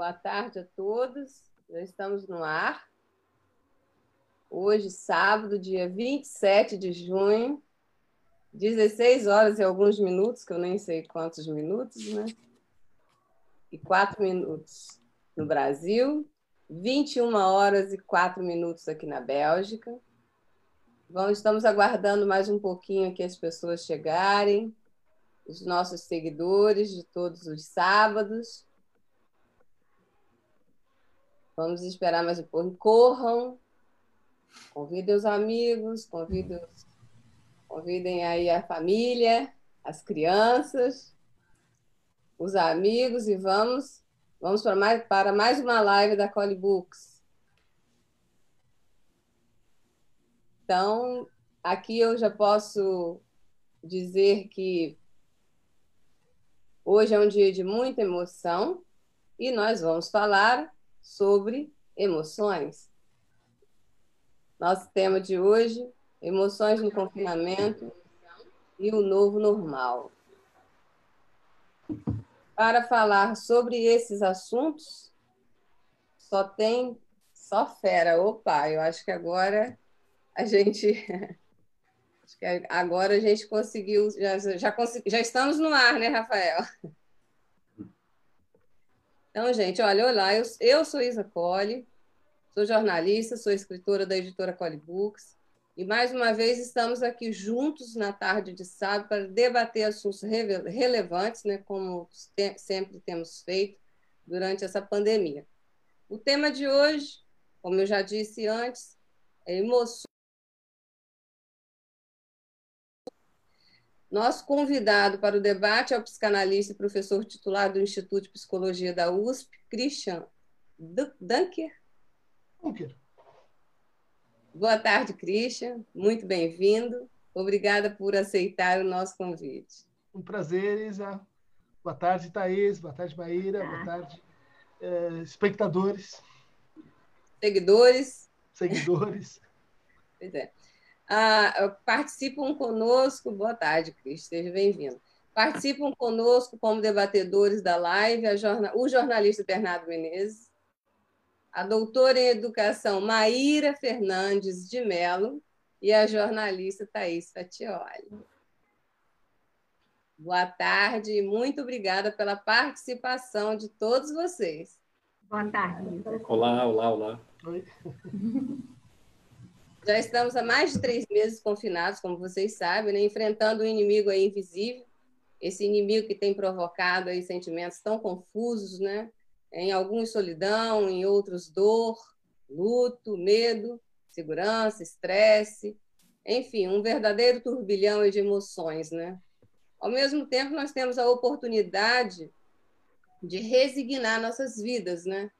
Boa tarde a todos. Já estamos no ar. Hoje, sábado, dia 27 de junho, 16 horas e alguns minutos, que eu nem sei quantos minutos, né? E 4 minutos no Brasil, 21 horas e 4 minutos aqui na Bélgica. Vamos, estamos aguardando mais um pouquinho que as pessoas chegarem, os nossos seguidores de todos os sábados. Vamos esperar mais um pouco. Corram, convidem os amigos, convidem, convidem aí a família, as crianças, os amigos e vamos, vamos para mais, para mais uma live da Cole Books. Então, aqui eu já posso dizer que hoje é um dia de muita emoção e nós vamos falar sobre emoções. Nosso tema de hoje: emoções no confinamento e o novo normal. Para falar sobre esses assuntos, só tem só fera. Opa, eu acho que agora a gente. Acho que agora a gente conseguiu, já, já, já estamos no ar, né, Rafael? Então, gente, olha, olá, eu, eu sou Isa Colli, sou jornalista, sou escritora da editora Colli Books, e mais uma vez estamos aqui juntos na tarde de sábado para debater assuntos relevantes, né, como sempre temos feito durante essa pandemia. O tema de hoje, como eu já disse antes, é emoções Nosso convidado para o debate é o psicanalista e professor titular do Instituto de Psicologia da USP, Christian Dunker. Dunker. Boa tarde, Christian. Muito bem-vindo. Obrigada por aceitar o nosso convite. Um prazer, Isa. Boa tarde, Thaís. Boa tarde, Maíra. Boa tarde, eh, espectadores. Seguidores. Seguidores. pois é. Ah, participam conosco, boa tarde, Cris, esteja bem-vindo. Participam conosco como debatedores da live jornal, o jornalista Bernardo Menezes, a doutora em educação Maíra Fernandes de Mello e a jornalista Thaís Fatioli. Boa tarde e muito obrigada pela participação de todos vocês. Boa tarde. Olá, olá, olá. Oi. Já estamos há mais de três meses confinados, como vocês sabem, né? enfrentando um inimigo invisível, esse inimigo que tem provocado aí sentimentos tão confusos, né? Em alguns solidão, em outros dor, luto, medo, segurança, estresse, enfim, um verdadeiro turbilhão de emoções, né? Ao mesmo tempo, nós temos a oportunidade de resignar nossas vidas, né?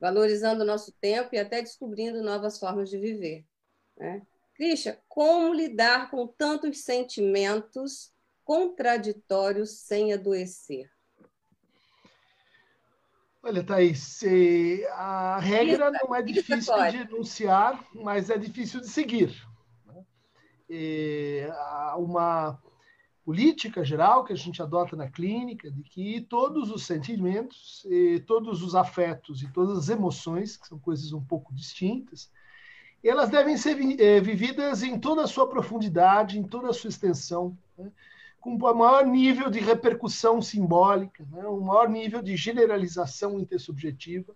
Valorizando o nosso tempo e até descobrindo novas formas de viver. Né? Christian, como lidar com tantos sentimentos contraditórios sem adoecer? Olha, Thaís, a regra não é difícil de enunciar, mas é difícil de seguir. Há uma política geral que a gente adota na clínica de que todos os sentimentos, todos os afetos e todas as emoções, que são coisas um pouco distintas, elas devem ser é, vividas em toda a sua profundidade, em toda a sua extensão, né? com o maior nível de repercussão simbólica, né? o maior nível de generalização intersubjetiva,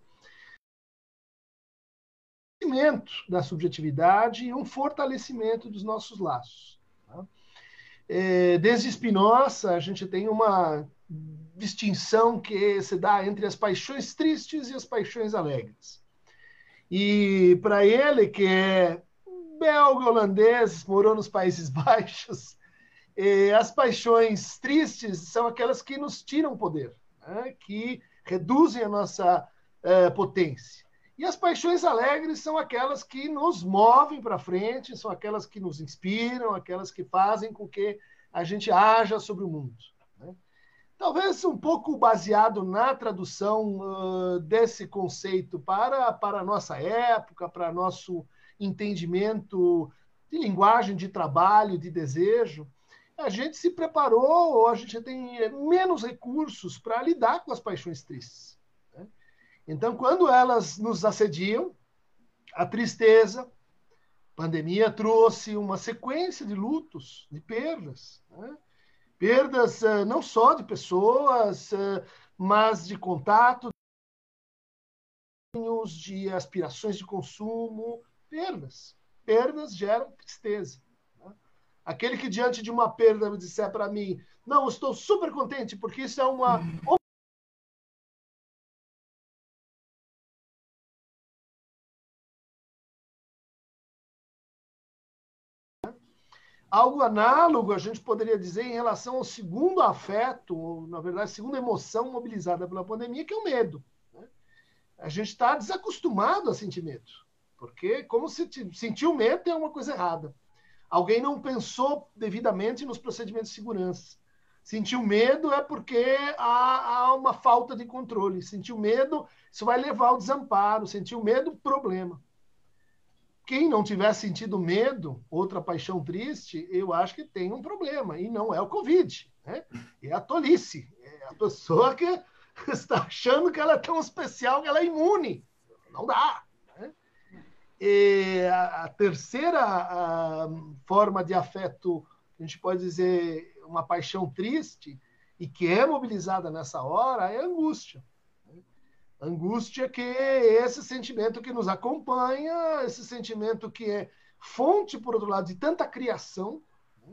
da subjetividade e um fortalecimento dos nossos laços. Tá? É, desde Spinoza, a gente tem uma distinção que se dá entre as paixões tristes e as paixões alegres. E para ele, que é belga, holandês, morou nos Países Baixos, as paixões tristes são aquelas que nos tiram poder, né? que reduzem a nossa uh, potência. E as paixões alegres são aquelas que nos movem para frente, são aquelas que nos inspiram, aquelas que fazem com que a gente haja sobre o mundo talvez um pouco baseado na tradução uh, desse conceito para, para a nossa época, para nosso entendimento de linguagem, de trabalho, de desejo, a gente se preparou, ou a gente tem menos recursos para lidar com as paixões tristes. Né? Então, quando elas nos assediam, a tristeza, a pandemia trouxe uma sequência de lutos, de perdas. Né? Perdas uh, não só de pessoas, uh, mas de contato, de aspirações de consumo, perdas. Perdas geram tristeza. Né? Aquele que diante de uma perda disser para mim, não, estou super contente porque isso é uma Algo análogo a gente poderia dizer em relação ao segundo afeto, ou, na verdade, segunda emoção mobilizada pela pandemia, que é o medo. Né? A gente está desacostumado a sentir medo, porque como se sentir medo é uma coisa errada. Alguém não pensou devidamente nos procedimentos de segurança. Sentiu medo é porque há, há uma falta de controle. Sentiu medo, isso vai levar ao desamparo. Sentiu medo, problema. Quem não tiver sentido medo, outra paixão triste, eu acho que tem um problema, e não é o Covid, né? é a tolice. É a pessoa que está achando que ela é tão especial que ela é imune. Não dá. Né? E a, a terceira a, forma de afeto, a gente pode dizer uma paixão triste, e que é mobilizada nessa hora, é angústia. Angústia que é esse sentimento que nos acompanha, esse sentimento que é fonte, por outro lado, de tanta criação, né?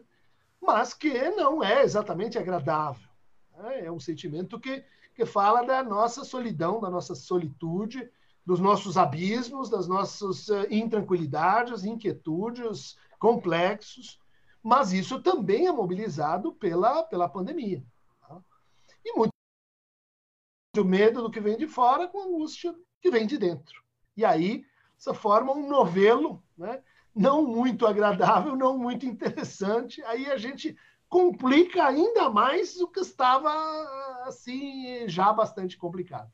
mas que não é exatamente agradável. Né? É um sentimento que, que fala da nossa solidão, da nossa solitude, dos nossos abismos, das nossas uh, intranquilidades, inquietudes, complexos, mas isso também é mobilizado pela, pela pandemia. Tá? E muito o medo do que vem de fora com a angústia que vem de dentro. E aí você forma um novelo, né? não muito agradável, não muito interessante. Aí a gente complica ainda mais o que estava assim já bastante complicado.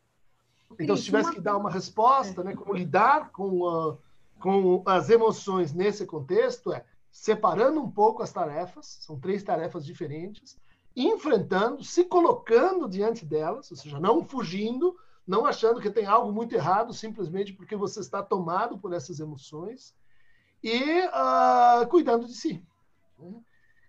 Então, se tivesse que dar uma resposta, né, como lidar com, uh, com as emoções nesse contexto, é separando um pouco as tarefas, são três tarefas diferentes, enfrentando, se colocando diante delas, ou seja, não fugindo, não achando que tem algo muito errado simplesmente porque você está tomado por essas emoções e uh, cuidando de si. Né?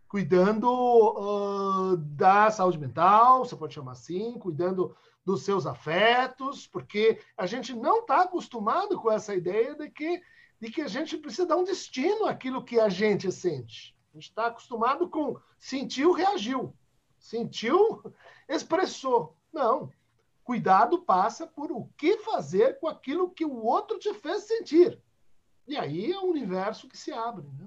Cuidando uh, da saúde mental, você pode chamar assim, cuidando dos seus afetos, porque a gente não está acostumado com essa ideia de que, de que a gente precisa dar um destino àquilo que a gente sente. A gente está acostumado com sentiu, reagiu sentiu, expressou. Não. Cuidado passa por o que fazer com aquilo que o outro te fez sentir. E aí é o universo que se abre. Né?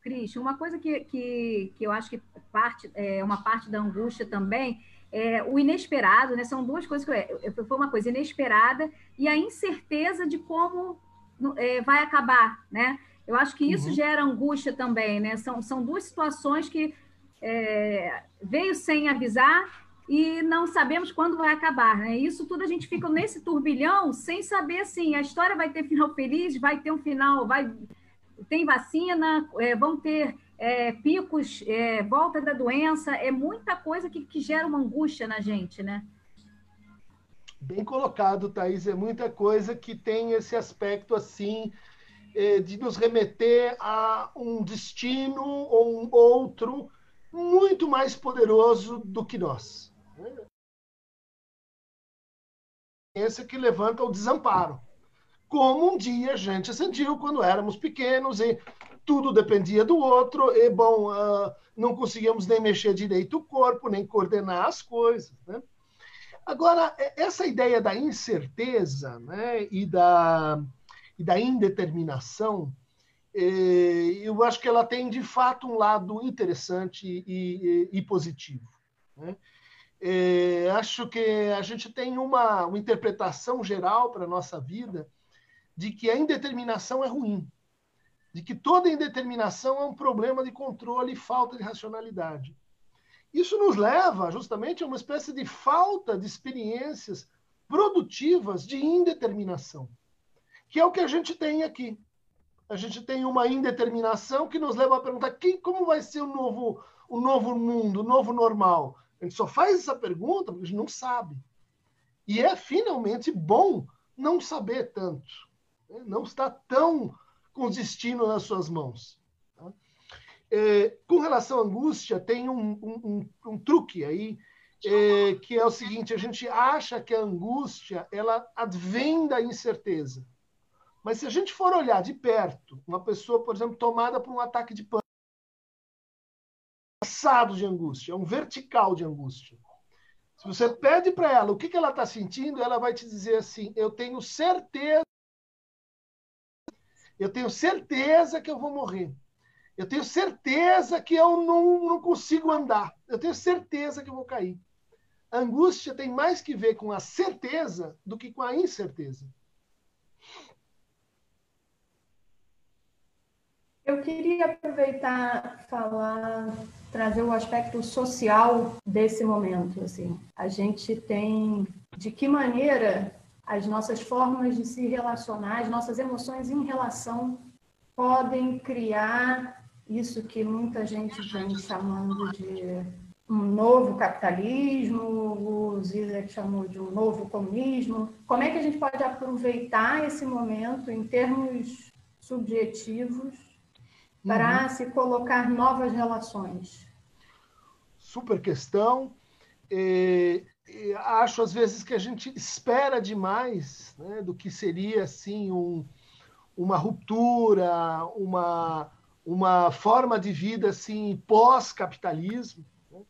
Cris, uma coisa que, que, que eu acho que parte, é uma parte da angústia também é o inesperado, né? São duas coisas que eu, foi uma coisa inesperada e a incerteza de como é, vai acabar, né? Eu acho que isso uhum. gera angústia também, né? São, são duas situações que é, veio sem avisar e não sabemos quando vai acabar. Né? Isso tudo a gente fica nesse turbilhão sem saber assim, a história vai ter final feliz, vai ter um final, vai tem vacina, é, vão ter é, picos, é, volta da doença, é muita coisa que, que gera uma angústia na gente, né? Bem colocado, Thaís. É muita coisa que tem esse aspecto assim é, de nos remeter a um destino ou um outro muito mais poderoso do que nós. Esse que levanta o desamparo. Como um dia a gente sentiu quando éramos pequenos e tudo dependia do outro, e bom, uh, não conseguíamos nem mexer direito o corpo, nem coordenar as coisas. Né? Agora, essa ideia da incerteza né, e, da, e da indeterminação eu acho que ela tem de fato um lado interessante e, e, e positivo. Né? É, acho que a gente tem uma, uma interpretação geral para a nossa vida de que a indeterminação é ruim, de que toda indeterminação é um problema de controle e falta de racionalidade. Isso nos leva justamente a uma espécie de falta de experiências produtivas de indeterminação, que é o que a gente tem aqui a gente tem uma indeterminação que nos leva a perguntar quem, como vai ser o novo, o novo mundo, o novo normal. A gente só faz essa pergunta porque a gente não sabe. E é finalmente bom não saber tanto, né? não estar tão com o destino nas suas mãos. Tá? É, com relação à angústia, tem um, um, um, um truque aí, é, que é o seguinte: a gente acha que a angústia ela advém da incerteza. Mas se a gente for olhar de perto, uma pessoa, por exemplo, tomada por um ataque de pânico, passado de angústia, é um vertical de angústia. Se você pede para ela o que, que ela está sentindo, ela vai te dizer assim: eu tenho certeza, eu tenho certeza que eu vou morrer. Eu tenho certeza que eu não, não consigo andar. Eu tenho certeza que eu vou cair. A angústia tem mais que ver com a certeza do que com a incerteza. Eu queria aproveitar falar, trazer o aspecto social desse momento. Assim, a gente tem de que maneira as nossas formas de se relacionar, as nossas emoções em relação podem criar isso que muita gente vem chamando de um novo capitalismo, o Zizek chamou de um novo comunismo. Como é que a gente pode aproveitar esse momento em termos subjetivos para uhum. se colocar novas relações? Super questão. E, e acho às vezes que a gente espera demais né, do que seria assim um, uma ruptura, uma, uma forma de vida assim pós-capitalismo. Né?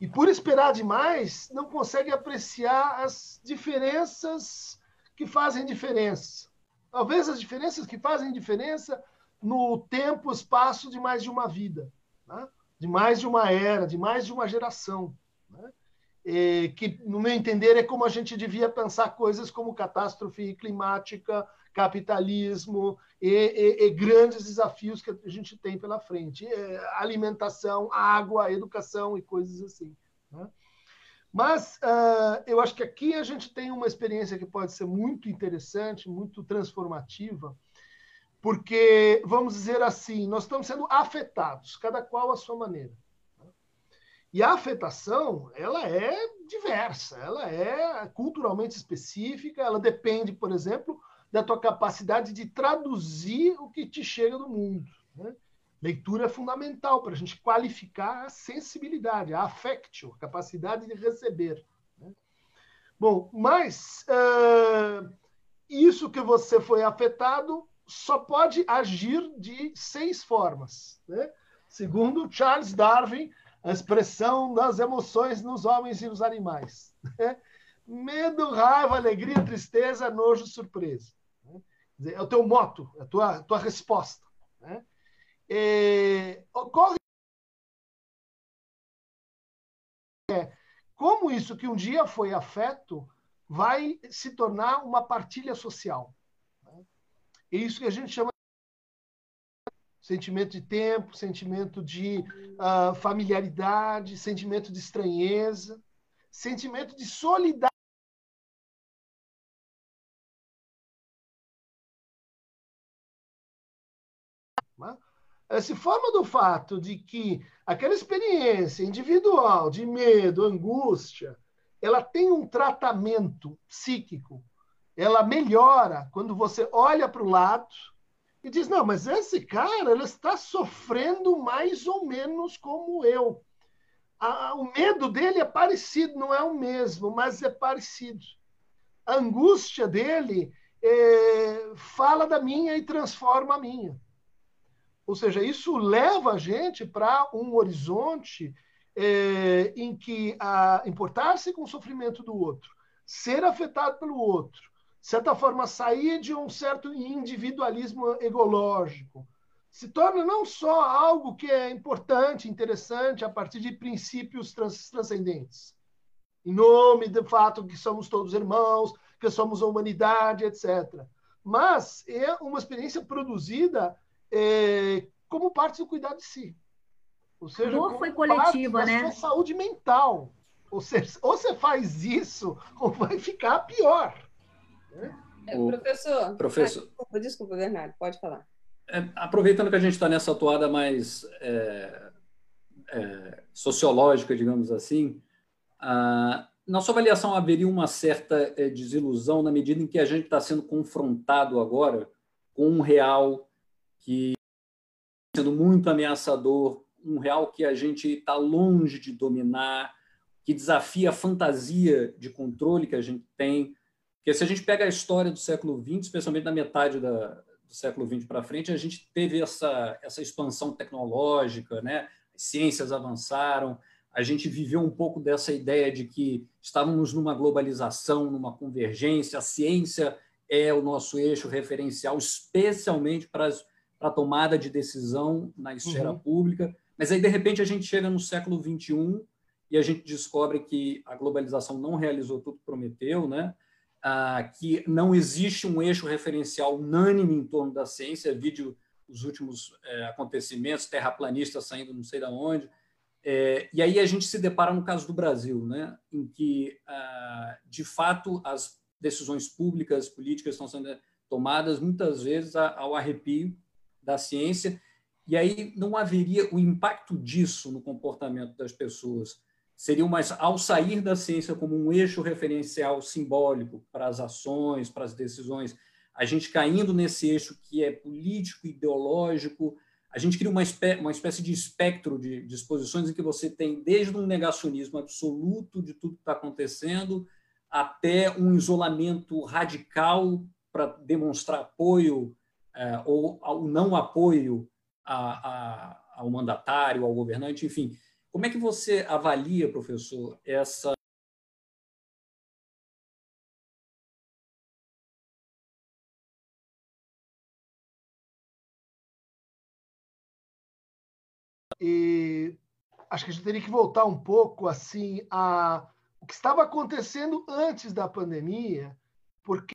E por esperar demais, não consegue apreciar as diferenças que fazem diferença. Talvez as diferenças que fazem diferença no tempo, espaço de mais de uma vida, né? de mais de uma era, de mais de uma geração. Né? E, que, no meu entender, é como a gente devia pensar coisas como catástrofe climática, capitalismo e, e, e grandes desafios que a gente tem pela frente. alimentação, água, educação e coisas assim. Né? Mas uh, eu acho que aqui a gente tem uma experiência que pode ser muito interessante, muito transformativa, porque, vamos dizer assim, nós estamos sendo afetados, cada qual à sua maneira. E a afetação, ela é diversa, ela é culturalmente específica, ela depende, por exemplo, da tua capacidade de traduzir o que te chega do mundo. Né? Leitura é fundamental para a gente qualificar a sensibilidade, a affectio, a capacidade de receber. Né? Bom, mas uh, isso que você foi afetado só pode agir de seis formas. Né? Segundo Charles Darwin, a expressão das emoções nos homens e nos animais. Né? Medo, raiva, alegria, tristeza, nojo, surpresa. Né? É o teu moto, é a tua, tua resposta. Né? E, ocorre é, como isso que um dia foi afeto vai se tornar uma partilha social. É isso que a gente chama sentimento de tempo, sentimento de uh, familiaridade, sentimento de estranheza, sentimento de solidariedade. se forma do fato de que aquela experiência individual de medo, angústia, ela tem um tratamento psíquico ela melhora quando você olha para o lado e diz: não, mas esse cara ele está sofrendo mais ou menos como eu. A, o medo dele é parecido, não é o mesmo, mas é parecido. A angústia dele é, fala da minha e transforma a minha. Ou seja, isso leva a gente para um horizonte é, em que importar-se com o sofrimento do outro, ser afetado pelo outro, certa forma, sair de um certo individualismo egológico. Se torna não só algo que é importante, interessante, a partir de princípios trans transcendentes. Em nome do fato que somos todos irmãos, que somos a humanidade, etc. Mas é uma experiência produzida é, como parte do cuidado de si. Ou seja, a dor foi coletiva, né? Saúde mental. Ou seja, ou você faz isso, ou vai ficar pior. É, o professor, professor... Ah, desculpa, desculpa, Bernardo, pode falar. É, aproveitando que a gente está nessa atuada mais é, é, sociológica, digamos assim, na sua avaliação, haveria uma certa é, desilusão na medida em que a gente está sendo confrontado agora com um real que está sendo muito ameaçador, um real que a gente está longe de dominar, que desafia a fantasia de controle que a gente tem. Porque se a gente pega a história do século XX, especialmente na metade da, do século XX para frente, a gente teve essa, essa expansão tecnológica, né? as ciências avançaram, a gente viveu um pouco dessa ideia de que estávamos numa globalização, numa convergência, a ciência é o nosso eixo referencial, especialmente para, as, para a tomada de decisão na esfera uhum. pública. Mas aí, de repente, a gente chega no século XXI e a gente descobre que a globalização não realizou tudo que prometeu, né? Ah, que não existe um eixo referencial unânime em torno da ciência, vídeo os últimos é, acontecimentos, terraplanistas saindo não sei de onde, é, e aí a gente se depara no caso do Brasil, né, em que, ah, de fato, as decisões públicas, políticas estão sendo tomadas muitas vezes ao arrepio da ciência, e aí não haveria o impacto disso no comportamento das pessoas. Seria mais ao sair da ciência como um eixo referencial simbólico para as ações, para as decisões, a gente caindo nesse eixo que é político, ideológico, a gente cria uma, espé uma espécie de espectro de disposições em que você tem desde um negacionismo absoluto de tudo que está acontecendo até um isolamento radical para demonstrar apoio é, ou o não apoio a, a, ao mandatário, ao governante, enfim. Como é que você avalia, professor, essa E acho que a gente teria que voltar um pouco assim a o que estava acontecendo antes da pandemia, porque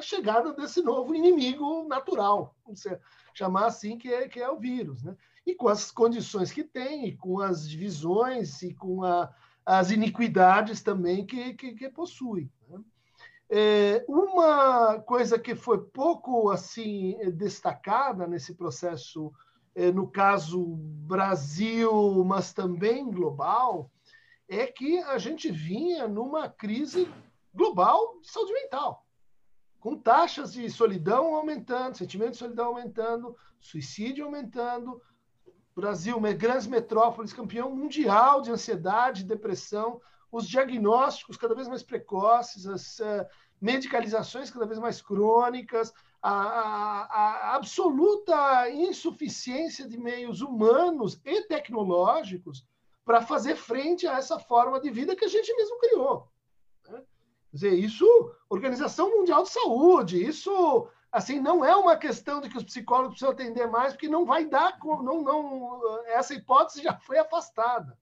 a chegada desse novo inimigo natural, vamos chamar assim, que é, que é o vírus. Né? E com as condições que tem, e com as divisões, e com a, as iniquidades também que, que, que possui. Né? É, uma coisa que foi pouco assim destacada nesse processo, é, no caso Brasil, mas também global, é que a gente vinha numa crise global de saúde mental, com taxas de solidão aumentando, sentimento de solidão aumentando, suicídio aumentando, Brasil, grandes metrópoles, campeão mundial de ansiedade, depressão, os diagnósticos cada vez mais precoces, as uh, medicalizações cada vez mais crônicas, a, a, a, absoluta insuficiência de meios humanos e tecnológicos para fazer frente a essa forma de vida que a gente mesmo criou. Né? Dizer, isso, Organização Mundial de Saúde, isso assim não é uma questão de que os psicólogos precisam atender mais, porque não vai dar, não, não, essa hipótese já foi afastada.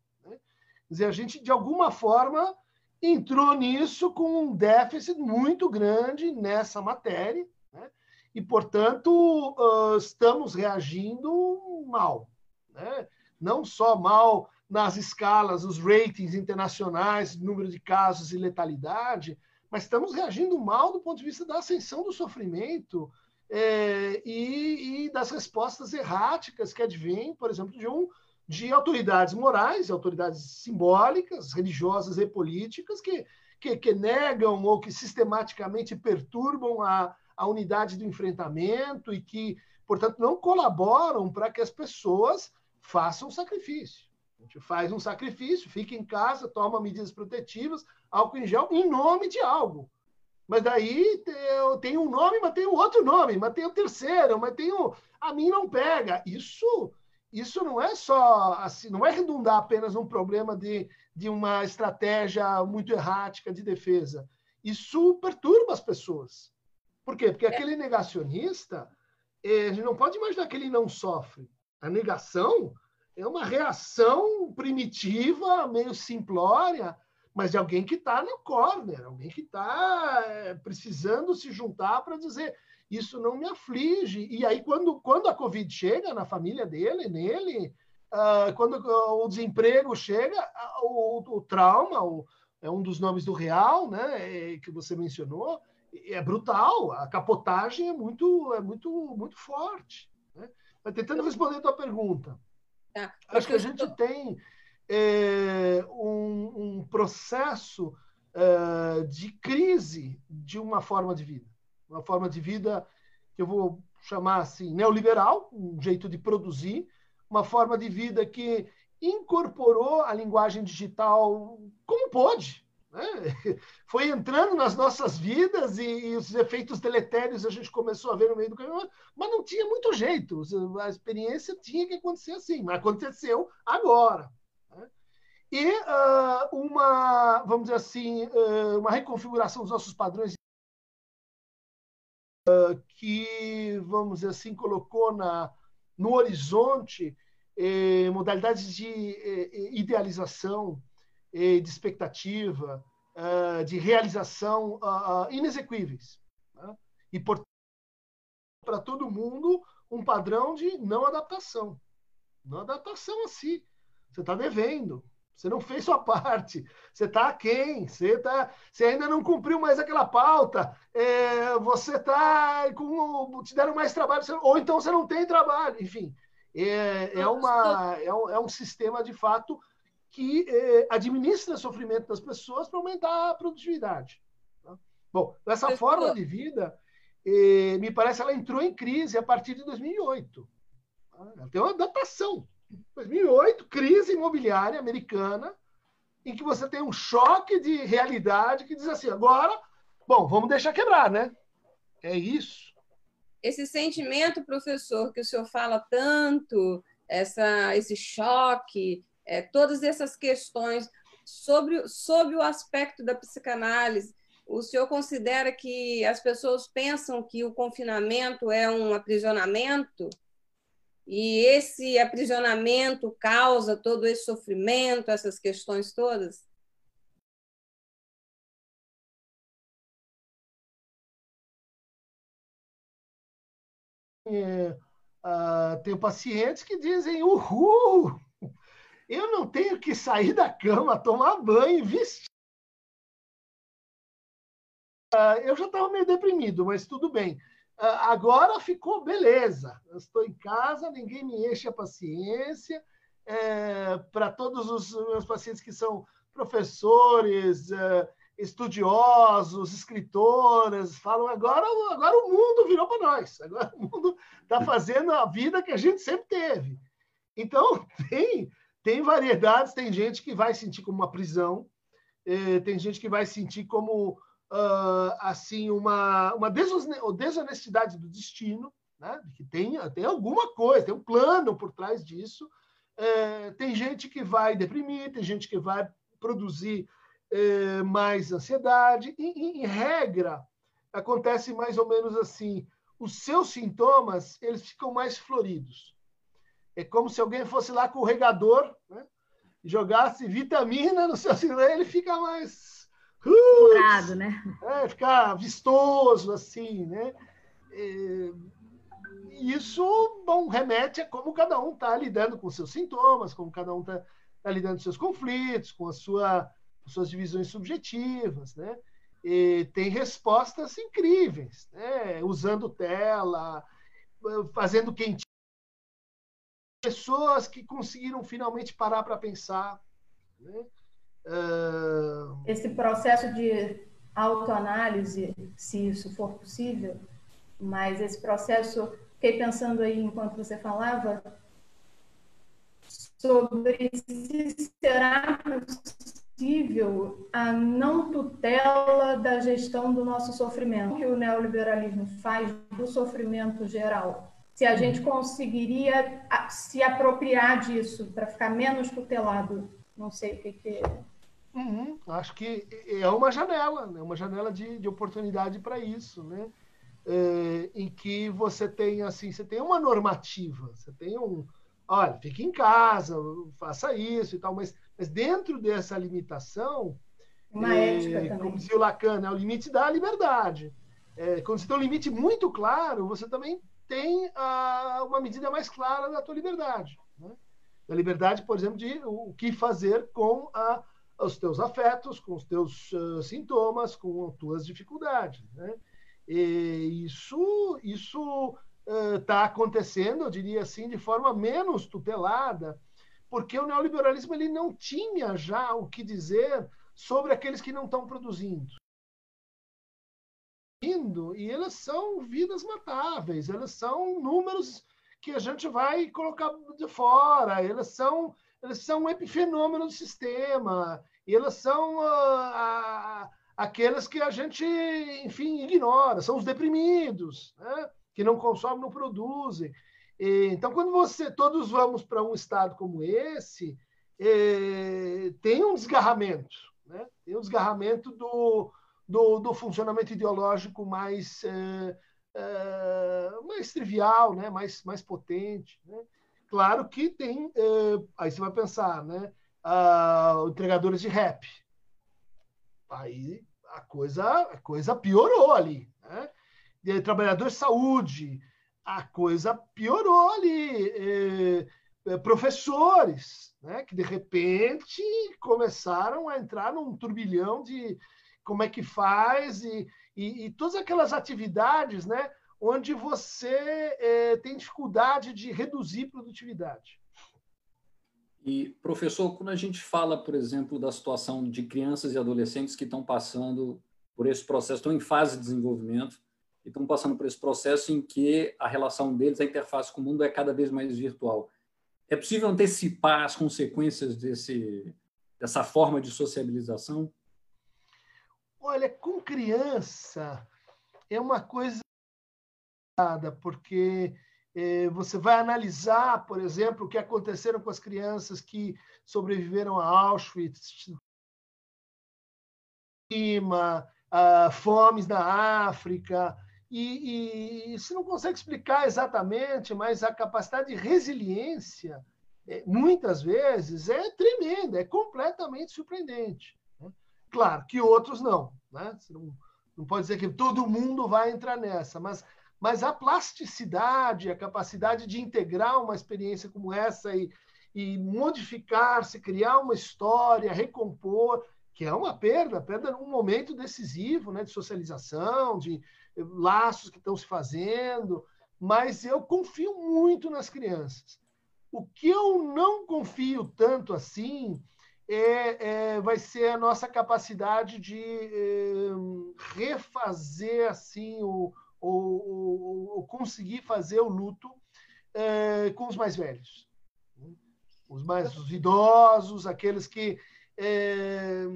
Quer dizer, a gente, de alguma forma, entrou nisso com um déficit muito grande nessa matéria, né? e, portanto, uh, estamos reagindo mal. Né? Não só mal nas escalas, os ratings internacionais, número de casos e letalidade, mas estamos reagindo mal do ponto de vista da ascensão do sofrimento é, e, e, das respostas erráticas que advêm, por exemplo, de um de autoridades morais, autoridades simbólicas, religiosas e políticas que, que, que negam ou que sistematicamente perturbam a, a unidade do enfrentamento e que, portanto, não colaboram para que as pessoas façam sacrifício. A gente faz um sacrifício, fica em casa, toma medidas protetivas, álcool em gel, em nome de algo. Mas daí tem um nome, mas um outro nome, mas tem o um terceiro, mas um. A mim não pega. Isso isso não é só assim, não é redundar apenas um problema de, de uma estratégia muito errática de defesa. Isso perturba as pessoas. Por quê? Porque aquele negacionista, a gente não pode imaginar que ele não sofre. A negação é uma reação primitiva, meio simplória, mas de alguém que está no corner, alguém que está é, precisando se juntar para dizer isso não me aflige. E aí, quando, quando a Covid chega na família dele, nele, uh, quando o desemprego chega, o, o trauma, o, é um dos nomes do real, né, é, que você mencionou, é brutal. A capotagem é muito, é muito, muito forte. Né? Mas tentando responder a tua pergunta. Tá? Acho que a gente tem é, um, um, processo é, de crise de uma forma de vida. Uma forma de vida que eu vou chamar assim neoliberal, um jeito de produzir, uma forma de vida que incorporou a linguagem digital como pôde. Né? Foi entrando nas nossas vidas e, e, os efeitos deletérios a gente começou a ver no meio do caminho, mas não tinha muito jeito. A experiência tinha que acontecer assim, mas aconteceu agora. Né? E uh, uma, vamos dizer assim, uh, uma reconfiguração dos nossos padrões uh, que, vamos dizer assim, colocou na, no horizonte eh, modalidades de eh, idealização, eh, de expectativa, uh, de realização uh, inexequíveis. Né? E, portanto, para todo mundo, um padrão de não adaptação. Não adaptação assim. Você está devendo, você não fez sua parte, você está aquém, você, tá, você ainda não cumpriu mais aquela pauta, é, você está com. te deram mais trabalho, ou então você não tem trabalho, enfim. É, é, uma, é, um, é um sistema, de fato, que eh, administra o sofrimento das pessoas para aumentar a produtividade. Tá? Bom, essa forma de vida, eh, me parece, ela entrou em crise a partir de 2008. Tá? Ela tem uma adaptação. 2008, crise imobiliária americana, em que você tem um choque de realidade que diz assim, agora, bom, vamos deixar quebrar, né? É isso. Esse sentimento, professor, que o senhor fala tanto, essa, esse choque, é, todas essas questões sobre, sobre o aspecto da psicanálise. O senhor considera que as pessoas pensam que o confinamento é um aprisionamento? E esse aprisionamento causa todo esse sofrimento, essas questões todas? É, uh, pacientes que dizem uhul, eu não tenho que sair da cama, tomar banho, vestir. Uh, eu já estava meio deprimido, mas tudo bem. Uh, agora ficou beleza. Eu estou em casa, ninguém me enche a paciência. É, Para todos os meus pacientes que são professores, é, estudiosos, escritoras, falam agora, agora o mundo virou para nós. Agora o mundo está fazendo a vida que a gente sempre teve. Então, tem tem variedades, tem gente que vai sentir como uma prisão, eh, tem gente que vai sentir como uh, assim uma, uma desonestidade do destino, né? que tem, tem alguma coisa, tem um plano por trás disso. Eh, tem gente que vai deprimir, tem gente que vai produzir eh, mais ansiedade. em, em regra, acontece mais ou menos assim: os seus sintomas eles ficam mais floridos. É como se alguém fosse lá com o regador, né? jogasse vitamina no seu celular, ele fica mais. Curado, né? É, fica vistoso, assim, né? E isso, bom, remete a como cada um está lidando com seus sintomas, como cada um está tá lidando com seus conflitos, com a sua, suas divisões subjetivas, né? E tem respostas incríveis, né? Usando tela, fazendo quentinho pessoas que conseguiram finalmente parar para pensar. Né? Uh... Esse processo de autoanálise, se isso for possível, mas esse processo, fiquei pensando aí enquanto você falava, sobre se será possível a não tutela da gestão do nosso sofrimento, que o neoliberalismo faz do sofrimento geral se a gente conseguiria se apropriar disso para ficar menos tutelado. Não sei o que, que... Uhum. Acho que é uma janela, né? uma janela de, de oportunidade para isso, né? É, em que você tem assim, você tem uma normativa, você tem um, olha, fique em casa, faça isso e tal, mas, mas dentro dessa limitação, uma é, ética também. como dizia o Lacan, é o limite da liberdade. É, quando você tem um limite muito claro, você também tem ah, uma medida mais clara da tua liberdade. Né? Da liberdade, por exemplo, de o que fazer com a, os teus afetos, com os teus uh, sintomas, com as tuas dificuldades. Né? E isso, isso está uh, acontecendo, eu diria assim, de forma menos tutelada, porque o neoliberalismo ele não tinha já o que dizer sobre aqueles que não estão produzindo. E eles são vidas matáveis, eles são números que a gente vai colocar de fora, eles são, eles são um epifenômeno do sistema, eles são uh, aqueles que a gente, enfim, ignora, são os deprimidos, né? que não consomem, não produzem. E, então, quando você todos vamos para um estado como esse, é, tem um desgarramento, né? tem um desgarramento do, do, do funcionamento ideológico mais, é, é, mais trivial, né? mais, mais potente. Né? Claro que tem, é, aí você vai pensar, né? Ah, entregadores de rap. Aí a coisa, a coisa piorou ali. Né? De trabalhador de saúde, a coisa piorou ali. Professores, né? que de repente começaram a entrar num turbilhão de como é que faz e, e, e todas aquelas atividades né? onde você é, tem dificuldade de reduzir produtividade. E, professor, quando a gente fala, por exemplo, da situação de crianças e adolescentes que estão passando por esse processo, estão em fase de desenvolvimento, e estão passando por esse processo em que a relação deles, a interface com o mundo é cada vez mais virtual. É possível antecipar as consequências desse, dessa forma de sociabilização? Olha, com criança é uma coisa porque é, você vai analisar, por exemplo, o que aconteceram com as crianças que sobreviveram a Auschwitz, a fomes na África, e, e você não consegue explicar exatamente, mas a capacidade de resiliência, é, muitas vezes, é tremenda, é completamente surpreendente. Claro que outros não. Né? Não, não pode dizer que todo mundo vai entrar nessa, mas, mas a plasticidade, a capacidade de integrar uma experiência como essa e, e modificar-se, criar uma história, recompor, que é uma perda, perda num momento decisivo né, de socialização, de, laços que estão se fazendo, mas eu confio muito nas crianças. O que eu não confio tanto assim é, é vai ser a nossa capacidade de é, refazer assim o, o, o, conseguir fazer o luto é, com os mais velhos, os mais os idosos, aqueles que é,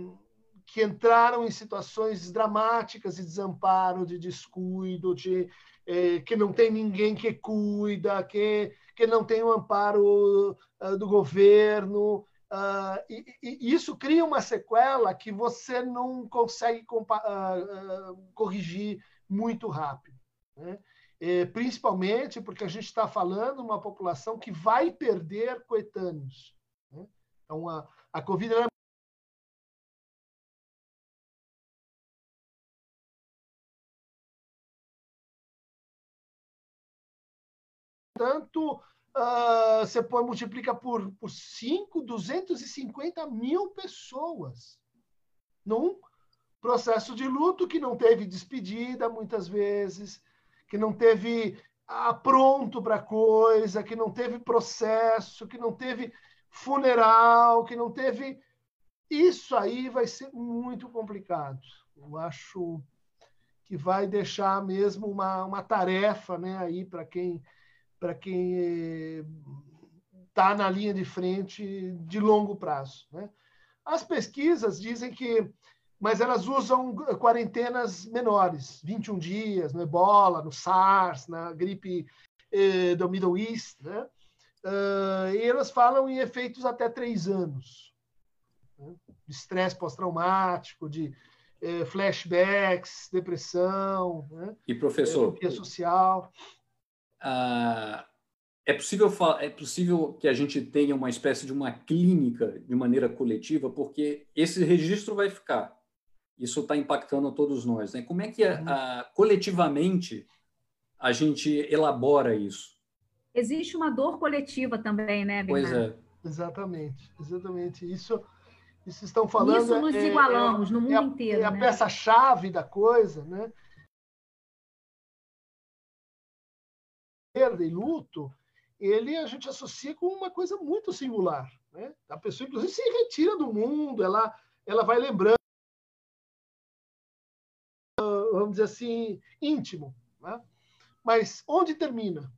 que entraram em situações dramáticas de desamparo, de descuido, de eh, que não tem ninguém que cuida, que, que não tem o amparo uh, do governo. Uh, e, e, isso cria uma sequela que você não consegue uh, corrigir muito rápido. Né? Eh, principalmente porque a gente está falando uma população que vai perder coetâneos. Né? Então, a, a Covid é Portanto, uh, você põe, multiplica por, por 5, 250 mil pessoas num processo de luto que não teve despedida muitas vezes, que não teve pronto para coisa, que não teve processo, que não teve funeral, que não teve. Isso aí vai ser muito complicado. Eu acho que vai deixar mesmo uma, uma tarefa né, aí para quem para quem está na linha de frente de longo prazo. Né? As pesquisas dizem que, mas elas usam quarentenas menores, 21 dias, no Ebola, no SARS, na gripe eh, do Middle East, né? Uh, e elas falam em efeitos até três anos. Né? De estresse pós-traumático, de eh, flashbacks, depressão. Né? E professor? social ah, é possível é possível que a gente tenha uma espécie de uma clínica de maneira coletiva, porque esse registro vai ficar. Isso está impactando a todos nós. Né? Como é que uhum. a, coletivamente a gente elabora isso? Existe uma dor coletiva também, né, Bernardo? Pois é. Exatamente, exatamente. Isso, isso estão falando. Isso nos é, igualamos é, no mundo é a, inteiro. É a né? peça-chave da coisa, né? Perda e luto, ele a gente associa com uma coisa muito singular. Né? A pessoa, inclusive, se retira do mundo, ela, ela vai lembrando, vamos dizer assim, íntimo. Né? Mas onde termina?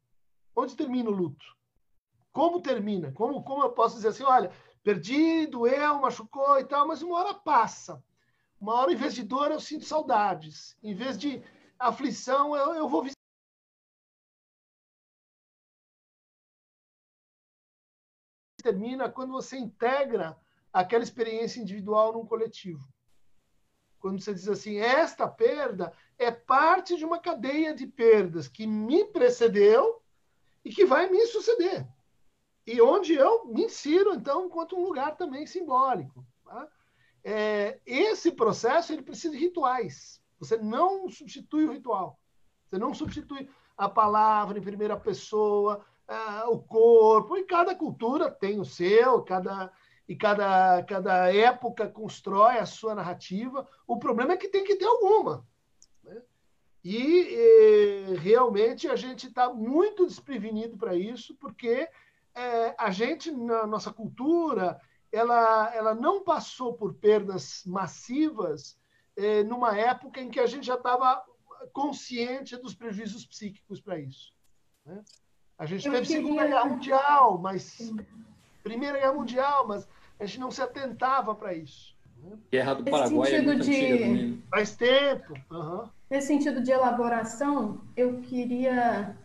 Onde termina o luto? Como termina? Como, como eu posso dizer assim, olha, perdi, doeu, machucou e tal, mas uma hora passa. Uma hora, em vez de dor, eu sinto saudades. Em vez de aflição, eu, eu vou visitar. Termina quando você integra aquela experiência individual num coletivo. Quando você diz assim, esta perda é parte de uma cadeia de perdas que me precedeu e que vai me suceder. E onde eu me insiro, então, enquanto um lugar também simbólico. Tá? É, esse processo ele precisa de rituais. Você não substitui o ritual. Você não substitui a palavra em primeira pessoa, uh, o corpo. E cada cultura tem o seu, cada, e cada, cada época constrói a sua narrativa. O problema é que tem que ter alguma. Né? E, e realmente a gente está muito desprevenido para isso, porque é, a gente, na nossa cultura, ela, ela não passou por perdas massivas é, numa época em que a gente já estava consciente dos prejuízos psíquicos para isso. Né? A gente Eu teve queria... Segunda Guerra Mundial, mas Primeira Guerra Mundial, mas a gente não se atentava para isso. Né? Guerra do Paraguai é muito de... Faz tempo. Uhum. Nesse sentido de elaboração, eu queria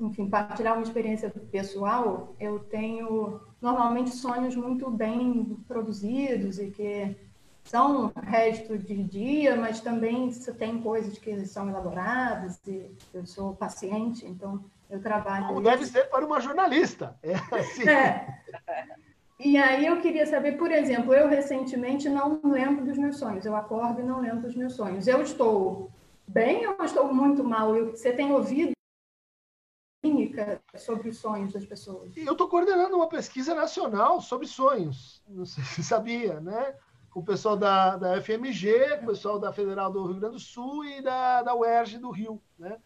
enfim, partilhar uma experiência pessoal, eu tenho normalmente sonhos muito bem produzidos e que são resto de dia, mas também tem coisas que são elaboradas e eu sou paciente, então eu trabalho. Como deve ser para uma jornalista. É assim. É. E aí eu queria saber, por exemplo, eu recentemente não lembro dos meus sonhos. Eu acordo e não lembro dos meus sonhos. Eu estou bem ou estou muito mal? Eu, você tem ouvido clínica sobre os sonhos das pessoas. Eu estou coordenando uma pesquisa nacional sobre sonhos. Não sei se sabia, né? Com o pessoal da, da FMG, com o pessoal da Federal do Rio Grande do Sul e da, da UERJ do Rio, né?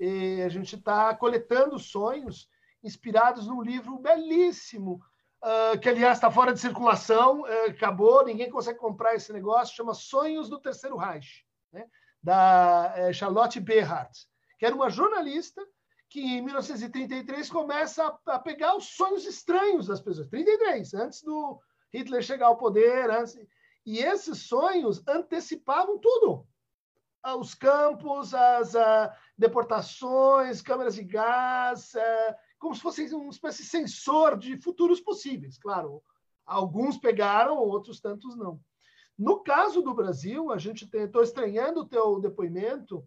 E a gente está coletando sonhos inspirados num livro belíssimo, uh, que aliás está fora de circulação, uh, acabou, ninguém consegue comprar esse negócio, chama Sonhos do Terceiro Reich, né? da uh, Charlotte Berhardt, que era uma jornalista que em 1933 começa a, pegar os sonhos estranhos das pessoas. 33, antes do Hitler chegar ao poder, antes, e esses sonhos antecipavam tudo. Ah, os campos, as deportações, câmeras de gás, uh, como se fosse uma espécie de sensor de futuros possíveis. Claro, alguns pegaram, outros tantos não. No caso do Brasil, a gente estou estranhando o teu depoimento,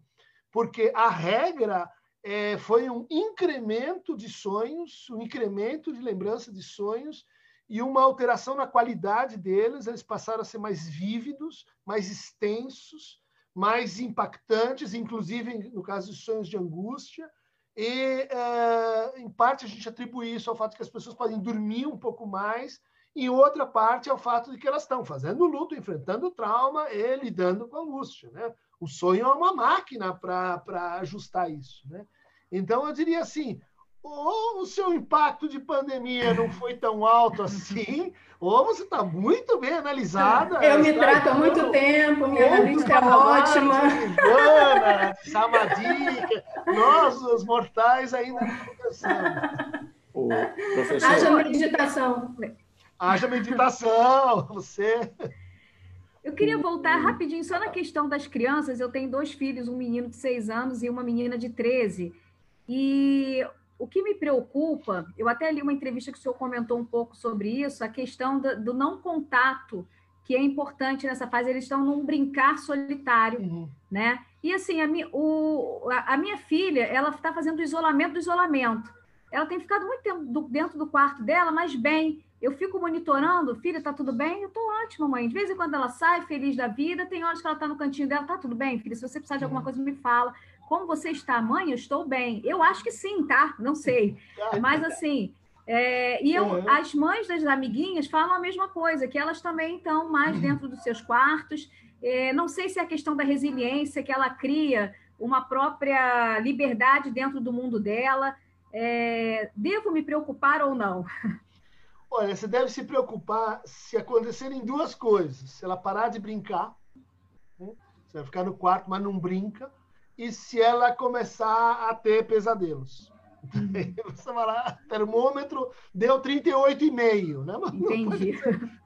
porque a regra é, foi um incremento de sonhos, um incremento de lembrança de sonhos e uma alteração na qualidade deles. Eles passaram a ser mais vívidos, mais extensos, mais impactantes, inclusive no caso de sonhos de angústia. E, é, em parte, a gente atribui isso ao fato de que as pessoas podem dormir um pouco mais, e outra parte ao fato de que elas estão fazendo luto, enfrentando trauma e lidando com angústia. Né? O sonho é uma máquina para ajustar isso. Né? Então, eu diria assim: ou o seu impacto de pandemia não foi tão alto assim, ou você está muito bem analisada. Eu me trato há muito tempo, minha analista é ótima. Ivana, Samadika, nós, os mortais, ainda não conversamos. Professor... Haja meditação. Haja meditação, você. Eu queria voltar rapidinho só na questão das crianças. Eu tenho dois filhos, um menino de seis anos e uma menina de 13. E o que me preocupa, eu até li uma entrevista que o senhor comentou um pouco sobre isso, a questão do, do não contato, que é importante nessa fase, eles estão num brincar solitário, uhum. né? E assim, a, mi, o, a, a minha filha, ela está fazendo o isolamento do isolamento. Ela tem ficado muito tempo do, dentro do quarto dela, mas bem. Eu fico monitorando, filha, tá tudo bem? Eu tô ótima, mãe. De vez em quando ela sai feliz da vida, tem horas que ela tá no cantinho dela, tá tudo bem, filha? Se você precisar de alguma coisa, me fala. Como você está, mãe? Eu estou bem. Eu acho que sim, tá? Não sei. Mas assim, é, e eu, uhum. as mães das amiguinhas falam a mesma coisa, que elas também estão mais uhum. dentro dos seus quartos. É, não sei se é a questão da resiliência, que ela cria uma própria liberdade dentro do mundo dela. É, devo me preocupar ou não? Olha, você deve se preocupar se acontecerem duas coisas. Se ela parar de brincar, né? você vai ficar no quarto, mas não brinca, e se ela começar a ter pesadelos. Uhum. Você vai lá, termômetro deu 38,5, né? Mas Entendi.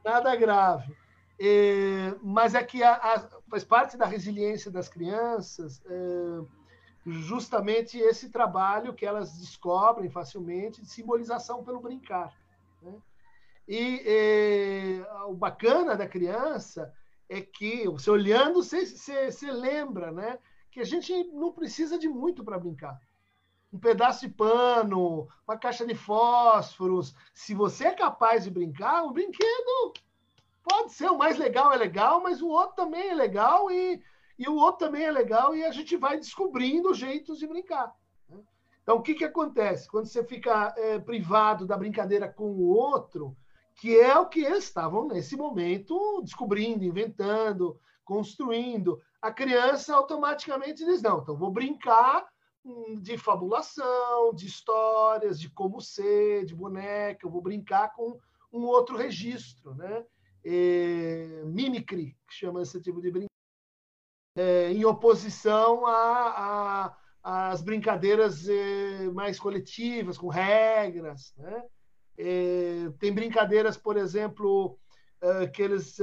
nada grave. É, mas é que a, a, faz parte da resiliência das crianças é, justamente esse trabalho que elas descobrem facilmente de simbolização pelo brincar. Né? E é, o bacana da criança é que, você olhando, você, você, você lembra né, que a gente não precisa de muito para brincar um pedaço de pano, uma caixa de fósforos. Se você é capaz de brincar, o brinquedo pode ser o mais legal é legal, mas o outro também é legal e, e o outro também é legal e a gente vai descobrindo jeitos de brincar. Né? Então, o que, que acontece? Quando você fica é, privado da brincadeira com o outro, que é o que eles estavam nesse momento descobrindo, inventando, construindo, a criança automaticamente diz: não, então vou brincar de fabulação, de histórias, de como ser, de boneca, eu vou brincar com um outro registro, né? É, mimicry, que chama esse tipo de brincadeira, é, em oposição às brincadeiras é, mais coletivas, com regras. Né? É, tem brincadeiras, por exemplo, é, que eles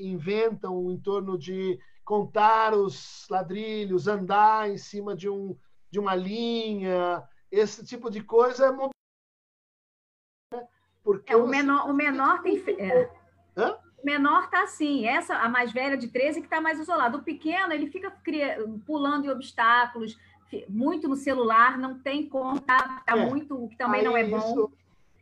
inventam em torno de contar os ladrilhos, andar em cima de um, de uma linha, esse tipo de coisa é porque é, o menor, o menor tem é. Hã? O menor tá assim, essa a mais velha de 13 que está mais isolada. O pequeno, ele fica pulando em obstáculos, muito no celular, não tem conta, tá é. muito, o que também Aí não é bom.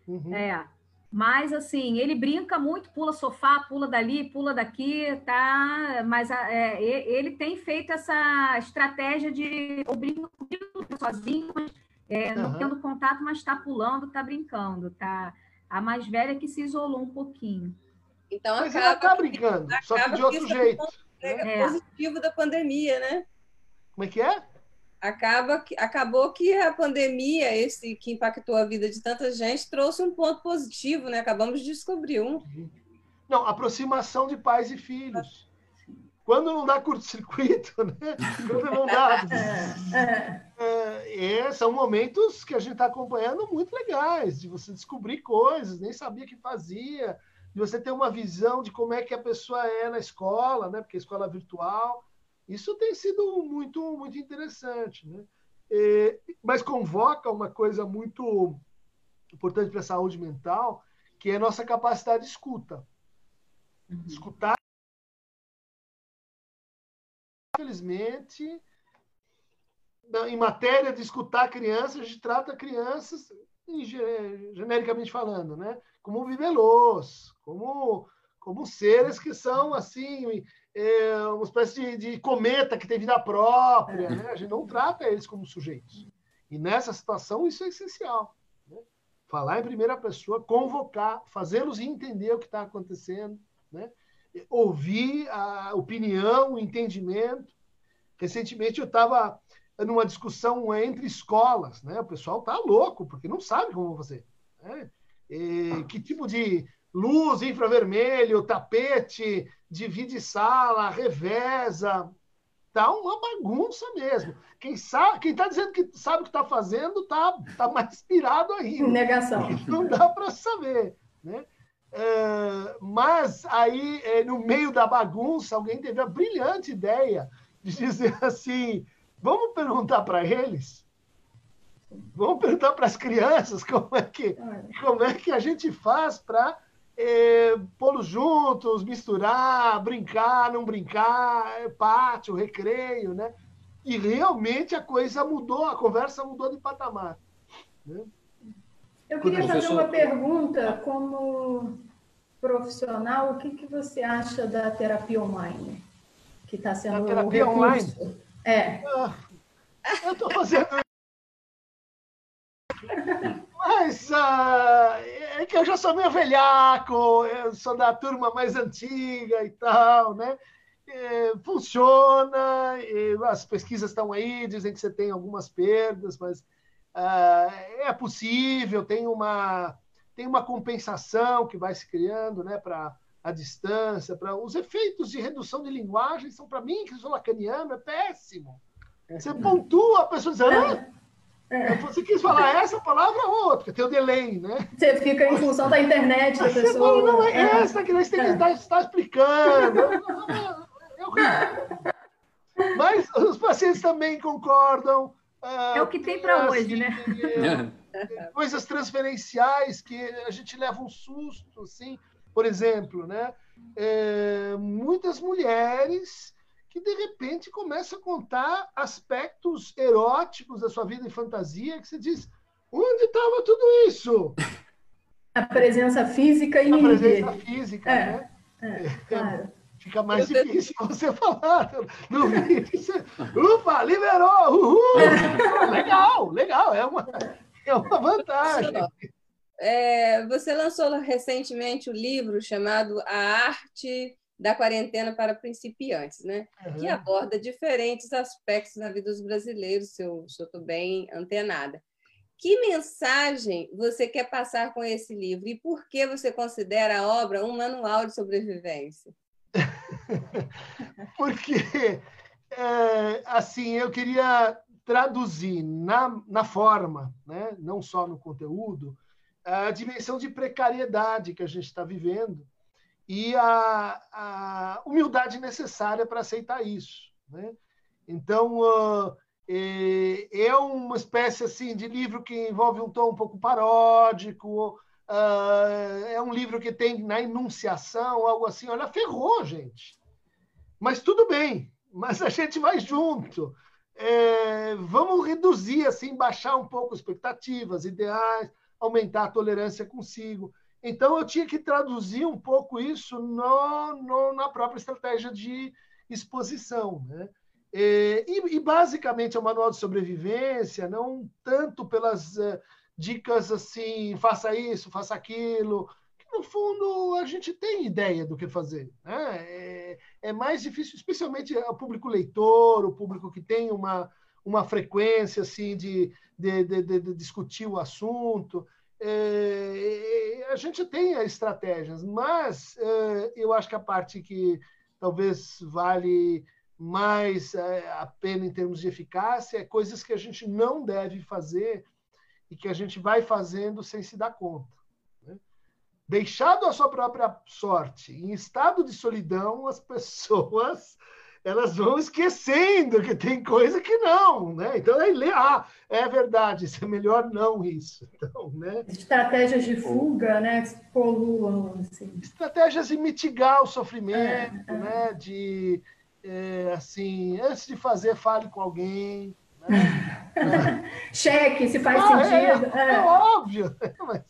Uhum. É. Mas, assim, ele brinca muito, pula sofá, pula dali, pula daqui, tá? Mas é, ele tem feito essa estratégia de ou brinca sozinho, é, uhum. não tendo contato, mas está pulando, está brincando, tá? A mais velha que se isolou um pouquinho. Então, mas acaba ela está brincando, só que de outro jeito. É, é positivo da pandemia, né? Como é que é? Acaba que, acabou que a pandemia, esse que impactou a vida de tanta gente, trouxe um ponto positivo, né? Acabamos de descobrir um. Não, aproximação de pais e filhos. Quando não dá curto-circuito, né? Quando não dá. é, é, são momentos que a gente está acompanhando muito legais, de você descobrir coisas, nem sabia que fazia, de você ter uma visão de como é que a pessoa é na escola, né? Porque a escola é virtual isso tem sido muito, muito interessante. Né? É, mas convoca uma coisa muito importante para a saúde mental, que é a nossa capacidade de escuta. Uhum. Escutar. Infelizmente, em matéria de escutar crianças, a gente trata crianças, genericamente falando, né? como bibelôs, como, como seres que são assim é, uma espécie de, de, cometa que tem vida própria. É. Né? A gente não trata eles como sujeitos. E nessa situação, isso é essencial. Né? Falar em primeira pessoa, convocar, fazê-los entender o que está acontecendo, né? ouvir a opinião, o entendimento. Recentemente, eu estava numa discussão entre escolas. Né? O pessoal está louco, porque não sabe como fazer. Né? E, que tipo de luz infravermelho, tapete, divide sala, reveza. Tá uma bagunça mesmo. Quem sabe, quem está dizendo que sabe o que está fazendo, tá, tá mais inspirado ainda. Negação. Não dá para saber, né? É, mas aí, é, no meio da bagunça, alguém teve a brilhante ideia de dizer assim: vamos perguntar para eles, vamos perguntar para as crianças como é que, como é que a gente faz para é, pô-los juntos, misturar, brincar, não brincar, é, pátio, recreio, né? E realmente a coisa mudou, a conversa mudou de patamar. Né? Eu queria fazer uma pergunta como profissional, o que, que você acha da terapia online? Que está sendo a terapia online? É. Ah, eu estou fazendo mas uh, é que eu já sou meio velhaco, eu sou da turma mais antiga e tal, né? Funciona, as pesquisas estão aí, dizem que você tem algumas perdas, mas uh, é possível, tem uma, tem uma compensação que vai se criando né, para a distância, para os efeitos de redução de linguagem são, para mim, que sou lacaniano, é péssimo. Você pontua, a pessoa diz, ah, é. Você quis falar essa palavra ou outra, tem o delay, né? Você fica em função da internet da pessoa. Você fala, não, é, é. essa que nós temos que estar, estar explicando. É horrível. Mas os pacientes também concordam. Ah, é o que tem para assim, hoje, né? É, coisas transferenciais que a gente leva um susto, assim. Por exemplo, né? É, muitas mulheres que de repente começam a contar aspectos eróticos da sua vida em fantasia que você diz, onde estava tudo isso? A presença física e a presença física, é, né? É, é claro fica mais difícil você falar no vídeo. Você, ufa, liberou! Uhul! legal, legal, é uma, é uma vantagem. É, você lançou recentemente o um livro chamado A Arte da Quarentena para Principiantes, né? Uhum. que aborda diferentes aspectos da vida dos brasileiros, se eu estou bem antenada. Que mensagem você quer passar com esse livro e por que você considera a obra um manual de sobrevivência? Porque, é, assim, eu queria traduzir na, na forma, né? não só no conteúdo, a dimensão de precariedade que a gente está vivendo e a, a, humildade necessária para aceitar isso. Né? Então, uh, é, uma espécie assim de livro que envolve um tom um pouco paródico, Uh, é um livro que tem na enunciação algo assim, olha, ferrou, gente. Mas tudo bem, mas a gente vai junto. É, vamos reduzir, assim, baixar um pouco expectativas, ideais, aumentar a tolerância consigo. Então, eu tinha que traduzir um pouco isso no, no na própria estratégia de exposição. Né? É, e, e, basicamente, é um manual de sobrevivência, não tanto pelas. Uh, dicas assim, faça isso, faça aquilo, que no fundo a gente tem ideia do que fazer. Né? É, é mais difícil, especialmente o público leitor, o público que tem uma, uma frequência assim de, de, de, de discutir o assunto. É, a gente tem estratégias, mas é, eu acho que a parte que talvez vale mais é, a pena em termos de eficácia é coisas que a gente não deve fazer e que a gente vai fazendo sem se dar conta. Né? Deixado à sua própria sorte, em estado de solidão, as pessoas elas vão esquecendo que tem coisa que não, né? Então aí lê, ah, é verdade, isso é melhor não isso. Então, né? Estratégias de fuga, né? Poluam, assim. Estratégias de mitigar o sofrimento, é, é. né? De é, assim, antes de fazer, fale com alguém, Cheque, se faz ah, é, sentido. É, é. é óbvio. Mas...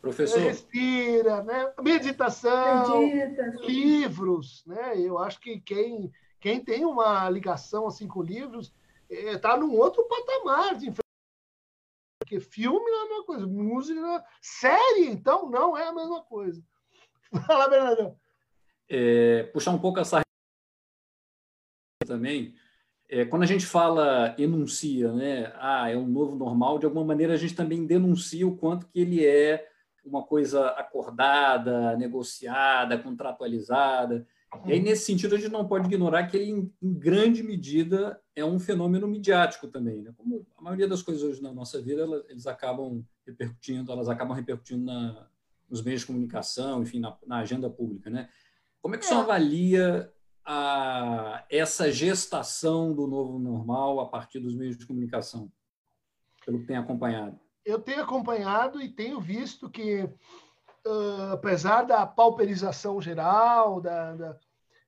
É. Professor. Respira, né? Meditação, Medita. livros, né? Eu acho que quem, quem tem uma ligação assim com livros está num outro patamar de porque filme não é a mesma coisa, música, série, então, não é a mesma coisa. Fala, Bernardo. É, puxar um pouco essa também, é, quando a gente fala enuncia, né, ah, é um novo normal, de alguma maneira a gente também denuncia o quanto que ele é uma coisa acordada, negociada, contratualizada. E aí, nesse sentido, a gente não pode ignorar que ele, em, grande medida, é um fenômeno midiático também. Né? Como a maioria das coisas hoje na nossa vida, elas, eles acabam repercutindo, elas acabam repercutindo na, nos meios de comunicação, enfim, na, na agenda pública. Né? Como é que é. você avalia a essa gestação do novo normal a partir dos meios de comunicação, pelo que tem acompanhado? Eu tenho acompanhado e tenho visto que, uh, apesar da pauperização geral, da, da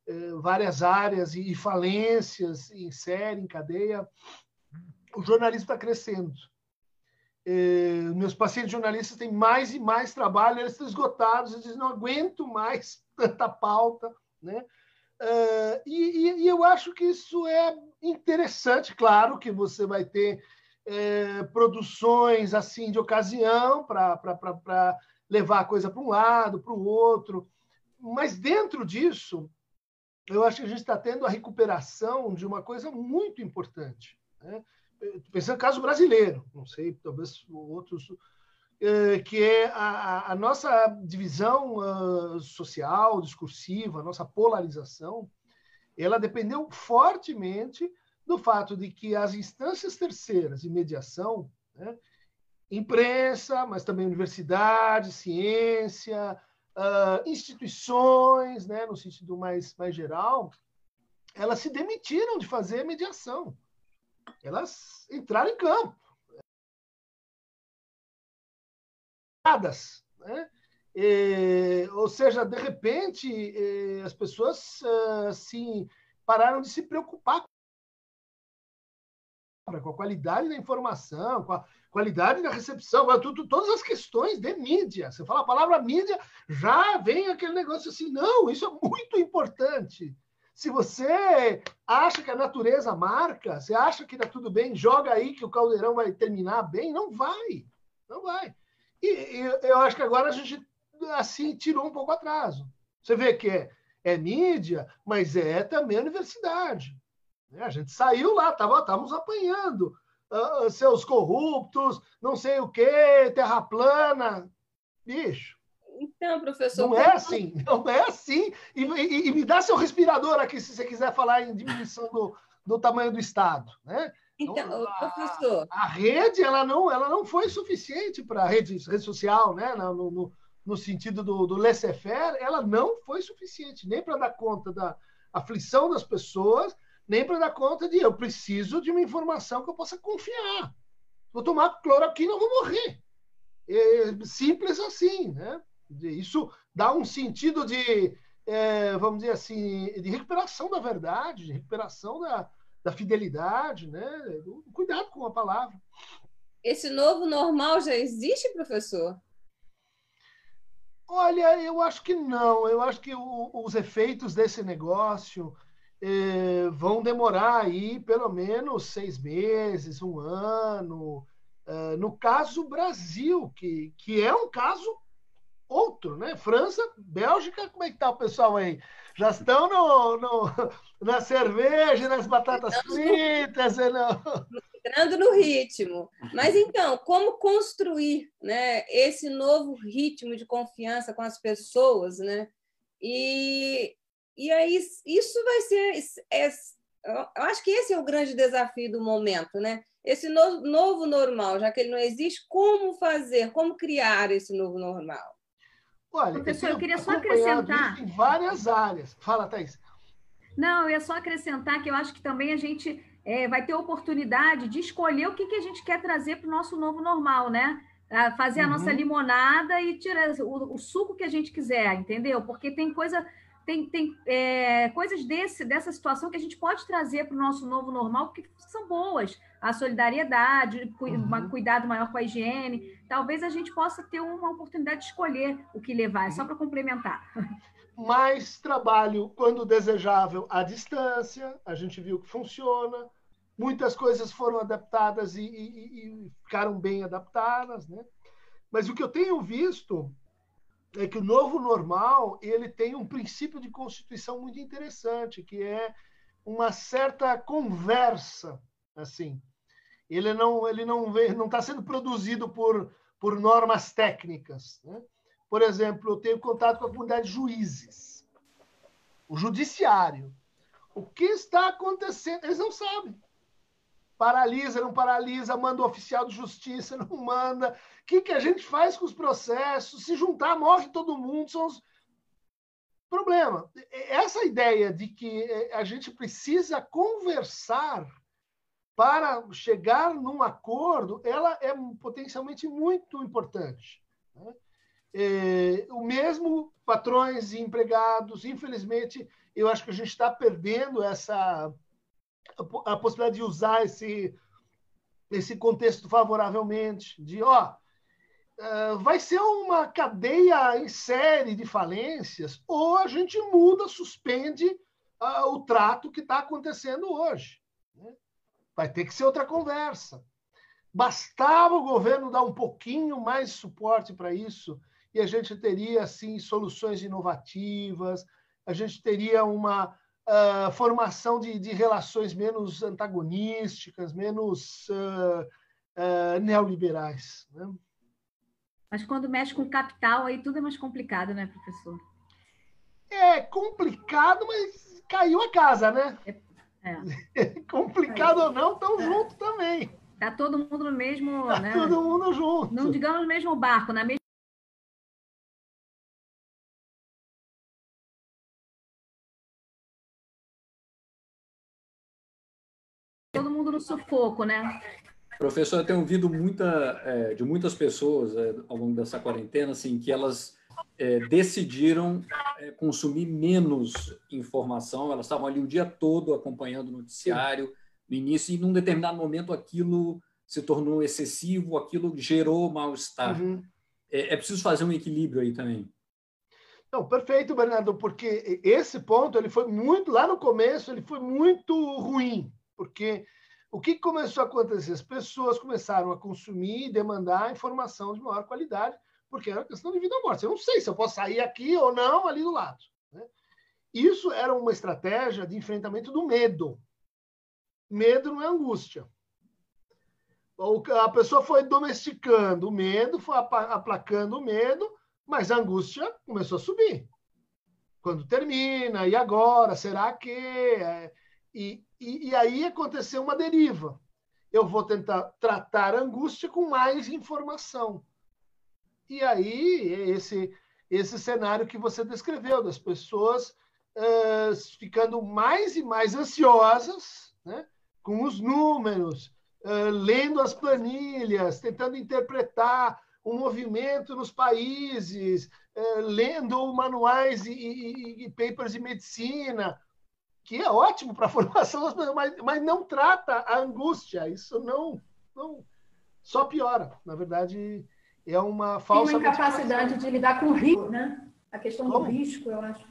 uh, várias áreas e, e falências em série, em cadeia, o jornalismo está crescendo. Uh, meus pacientes jornalistas têm mais e mais trabalho, eles estão esgotados, eles não aguento mais tanta pauta, né? Uh, e, e, eu acho que isso é interessante, claro que você vai ter é, produções assim de ocasião para levar a coisa para um lado, para o outro, mas dentro disso, eu acho que a gente está tendo a recuperação de uma coisa muito importante. Né? pensando no caso brasileiro, não sei, talvez outros, é, que é a, a nossa divisão uh, social, discursiva, a nossa polarização, ela dependeu fortemente do fato de que as instâncias terceiras de mediação, né, imprensa, mas também universidade, ciência, uh, instituições, né, no sentido mais, mais geral, elas se demitiram de fazer mediação. Elas entraram em campo. Né? E, ou seja, de repente, as pessoas assim, pararam de se preocupar com a qualidade da informação, com a qualidade da recepção, tudo, todas as questões de mídia. Você fala a palavra mídia, já vem aquele negócio assim, não, isso é muito importante. Se você acha que a natureza marca, você acha que está tudo bem, joga aí que o caldeirão vai terminar bem, não vai, não vai. E, e eu acho que agora a gente assim tirou um pouco atraso. Você vê que é, é mídia, mas é também a universidade. Né? A gente saiu lá, estávamos apanhando. Uh, seus corruptos, não sei o quê, terra plana. Bicho. Então, professor. Não é assim, não é assim. E, e, e, me dá seu respirador aqui, se você quiser falar em diminuição do, do tamanho do Estado. Né? Então, então a, professor. A rede ela não, ela não foi suficiente para a rede, rede social, né? no, no, no sentido do, do laissez-faire, ela não foi suficiente, nem para dar conta da aflição das pessoas nem para dar conta de eu preciso de uma informação que eu possa confiar. Vou tomar cloroquina, eu vou morrer. É simples assim, né? Isso dá um sentido de, é, vamos dizer assim, de recuperação da verdade, de recuperação da, da fidelidade, né? Cuidado com a palavra. Esse novo normal já existe, professor? Olha, eu acho que não. Eu acho que o, os efeitos desse negócio eh, vão demorar aí pelo menos seis meses, um ano. Uh, no caso Brasil, que, que é um caso outro, né? França, Bélgica, como é que tá o pessoal aí? Já estão no, no na cerveja, nas batatas fritas, no... entrando no ritmo. Mas então, como construir, né, esse novo ritmo de confiança com as pessoas, né? E e aí isso vai ser. É, eu acho que esse é o grande desafio do momento, né? Esse novo, novo normal, já que ele não existe, como fazer, como criar esse novo normal? Olha, Professor, eu, eu queria só acrescentar. Em várias áreas. Fala, Thais. Não, eu ia só acrescentar que eu acho que também a gente é, vai ter oportunidade de escolher o que, que a gente quer trazer para o nosso novo normal, né? fazer a uhum. nossa limonada e tirar o, o, suco que a gente quiser, entendeu? Porque tem coisa tem, tem é, coisas desse, dessa situação que a gente pode trazer para o nosso novo normal que são boas. A solidariedade, um uhum. cuidado maior com a higiene. Talvez a gente possa ter uma oportunidade de escolher o que levar, é só para complementar. Mais trabalho, quando desejável, à distância. A gente viu que funciona. Muitas coisas foram adaptadas e, e, e ficaram bem adaptadas. Né? Mas o que eu tenho visto é que o novo normal ele tem um princípio de constituição muito interessante, que é uma certa conversa, assim. Ele não ele não não está sendo produzido por por normas técnicas, né? Por exemplo, eu tenho contato com a comunidade de juízes, o judiciário. O que está acontecendo? Eles não sabem paralisa, não paralisa, manda o oficial de justiça, não manda. O que, que a gente faz com os processos? Se juntar, morre todo mundo. São os... Problema. Essa ideia de que é, a gente precisa conversar para chegar num acordo, ela é potencialmente muito importante. Né? É, o mesmo patrões e empregados, infelizmente, eu acho que a gente está perdendo essa a possibilidade de usar esse, esse contexto favoravelmente, de ó, uh, vai ser uma cadeia em série de falências, ou a gente muda, suspende uh, o trato que está acontecendo hoje. Né? Vai ter que ser outra conversa. Bastava o governo dar um pouquinho mais suporte para isso e a gente teria assim soluções inovativas, a gente teria uma uh, formação de, de, relações menos antagonísticas, menos uh, uh, neoliberais. Né? Mas quando mexe com capital, aí tudo é mais complicado, né, professor? É complicado, mas caiu a casa, né? É. é. complicado ou não, estão é. juntos também. Tá todo mundo no mesmo. Tá né? todo mundo junto. Não digamos no mesmo barco, na mesma. Todo mundo no sufoco, né? Professor, eu tenho ouvido muita, é, de muitas pessoas é, ao longo dessa quarentena, assim, que elas é, decidiram é, consumir menos informação. Elas estavam ali o dia todo acompanhando o noticiário no início e, num determinado momento, aquilo se tornou excessivo, aquilo gerou mal-estar. Uhum. É, é preciso fazer um equilíbrio aí também. Não, perfeito, Bernardo, porque esse ponto ele foi muito lá no começo, ele foi muito ruim, porque o que começou a acontecer? As pessoas começaram a consumir e demandar informação de maior qualidade, porque era questão de vida ou morte. Eu não sei se eu posso sair aqui ou não ali do lado. Né? Isso era uma estratégia de enfrentamento do medo. Medo não é angústia. A pessoa foi domesticando o medo, foi aplacando o medo, mas a angústia começou a subir. Quando termina? E agora? Será que? E, e, e aí aconteceu uma deriva. Eu vou tentar tratar a angústia com mais informação. E aí, esse, esse cenário que você descreveu, das pessoas uh, ficando mais e mais ansiosas, né, com os números, uh, lendo as planilhas, tentando interpretar o movimento nos países, uh, lendo manuais e, e, e papers de medicina, que é ótimo para a formação mas, mas não trata a angústia. Isso não, não só piora. Na verdade, é uma falsa. Tem uma incapacidade de lidar com o risco, né? A questão Como? do risco, eu acho.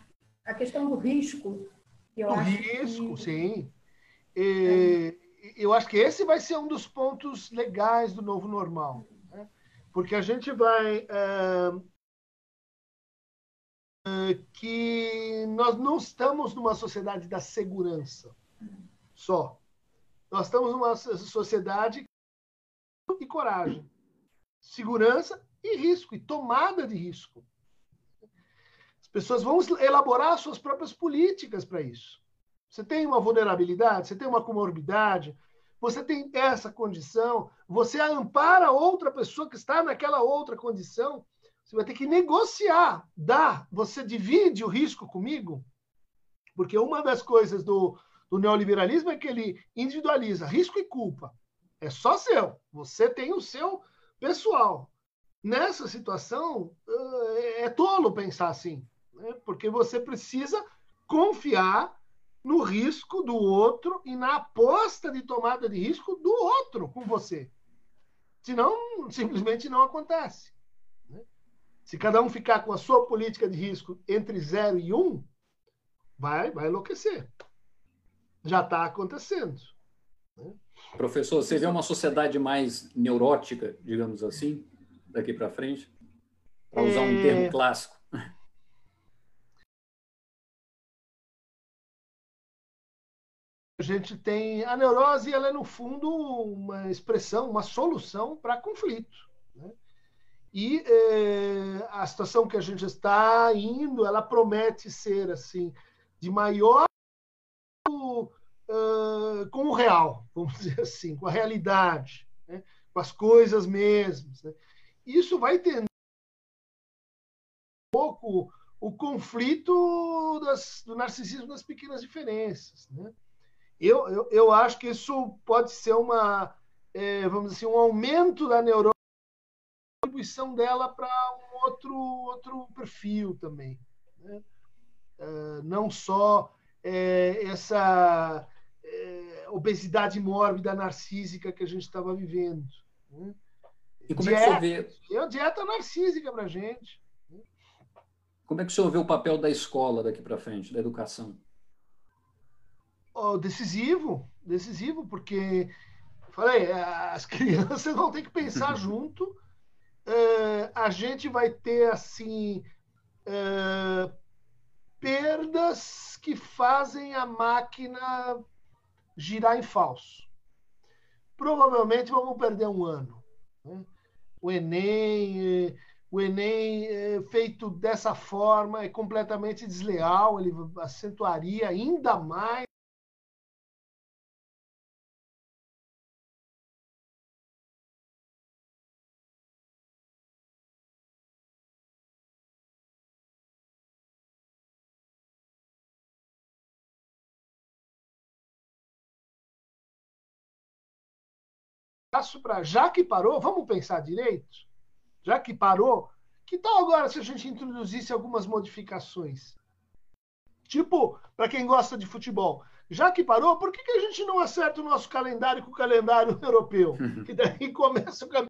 A questão do risco. Eu o acho risco, que... sim. E, é. Eu acho que esse vai ser um dos pontos legais do novo normal. Né? Porque a gente vai. É, que nós não estamos numa sociedade da segurança só. Nós estamos numa sociedade de coragem, segurança e risco, e tomada de risco. As pessoas vão elaborar suas próprias políticas para isso. Você tem uma vulnerabilidade, você tem uma comorbidade, você tem essa condição, você ampara outra pessoa que está naquela outra condição você vai ter que negociar. Dá, você divide o risco comigo? Porque uma das coisas do, do neoliberalismo é que ele individualiza risco e culpa. É só seu. Você tem o seu pessoal. Nessa situação, é tolo pensar assim, né? porque você precisa confiar no risco do outro e na aposta de tomada de risco do outro com você. Senão, simplesmente não acontece. Se cada um ficar com a sua política de risco entre 0 e 1, um, vai, vai enlouquecer. Já está acontecendo. Né? Professor, você vê uma sociedade mais neurótica, digamos assim, daqui para frente? Para usar um termo é. clássico. A gente tem. A neurose, ela é, no fundo, uma expressão, uma solução para conflito. Né? E eh, a situação que a gente está indo, ela promete ser assim de maior uh, com o real, vamos dizer assim, com a realidade, né? com as coisas mesmas. Né? Isso vai tender um pouco o conflito das, do narcisismo das pequenas diferenças. Né? Eu, eu, eu acho que isso pode ser uma, é, vamos dizer assim, um aumento da neurose contribuição dela para um outro, outro perfil também. Né? Uh, não só é, essa é, obesidade mórbida narcísica que a gente estava vivendo. Né? E como dieta, é que você vê? É uma dieta narcísica para a gente. Né? Como é que o senhor vê o papel da escola daqui para frente, da educação? Oh, decisivo, decisivo, porque falei, as crianças vão ter que pensar junto uh, a gente vai ter assim uh, perdas que fazem a máquina girar em falso. Provavelmente vamos perder um ano. Né? O Enem, eh, o Enem feito dessa forma é completamente desleal, ele acentuaria ainda mais passo para já que parou, vamos pensar direito? Já que parou, que tal agora se a gente introduzisse algumas modificaçções? Tipo, para quem gosta de futebol, já que parou, por que, que a gente não acerta o nosso calendário com o calendário europeu? Que daí começa o caminho.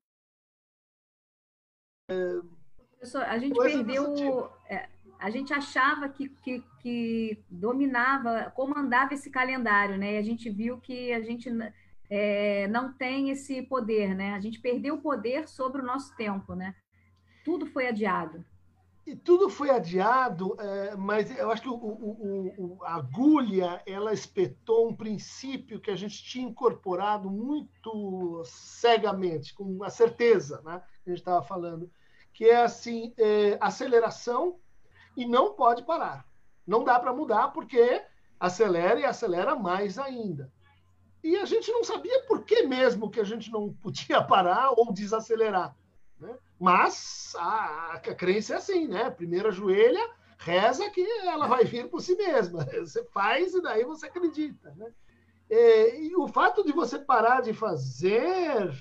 Professor, a gente perdeu. É, a gente achava que, que, que, dominava, comandava esse calendário, né? E a gente viu que a gente é, não tem esse poder, né? A gente perdeu o poder sobre o nosso tempo, né? Tudo foi adiado. E tudo foi adiado, é, mas eu acho que o, o, o, a agulha ela espetou um princípio que a gente tinha incorporado muito cegamente, com uma certeza, né? Que a gente estava falando, que é assim é, aceleração e não pode parar. Não dá para mudar porque acelera e acelera mais ainda. E a gente não sabia por que mesmo que a gente não podia parar ou desacelerar. Né? Mas a, a, crença é assim, né? Primeiro ajoelha, reza que ela vai vir por si mesma. Você faz e daí você acredita. Né? E, e o fato de você parar de fazer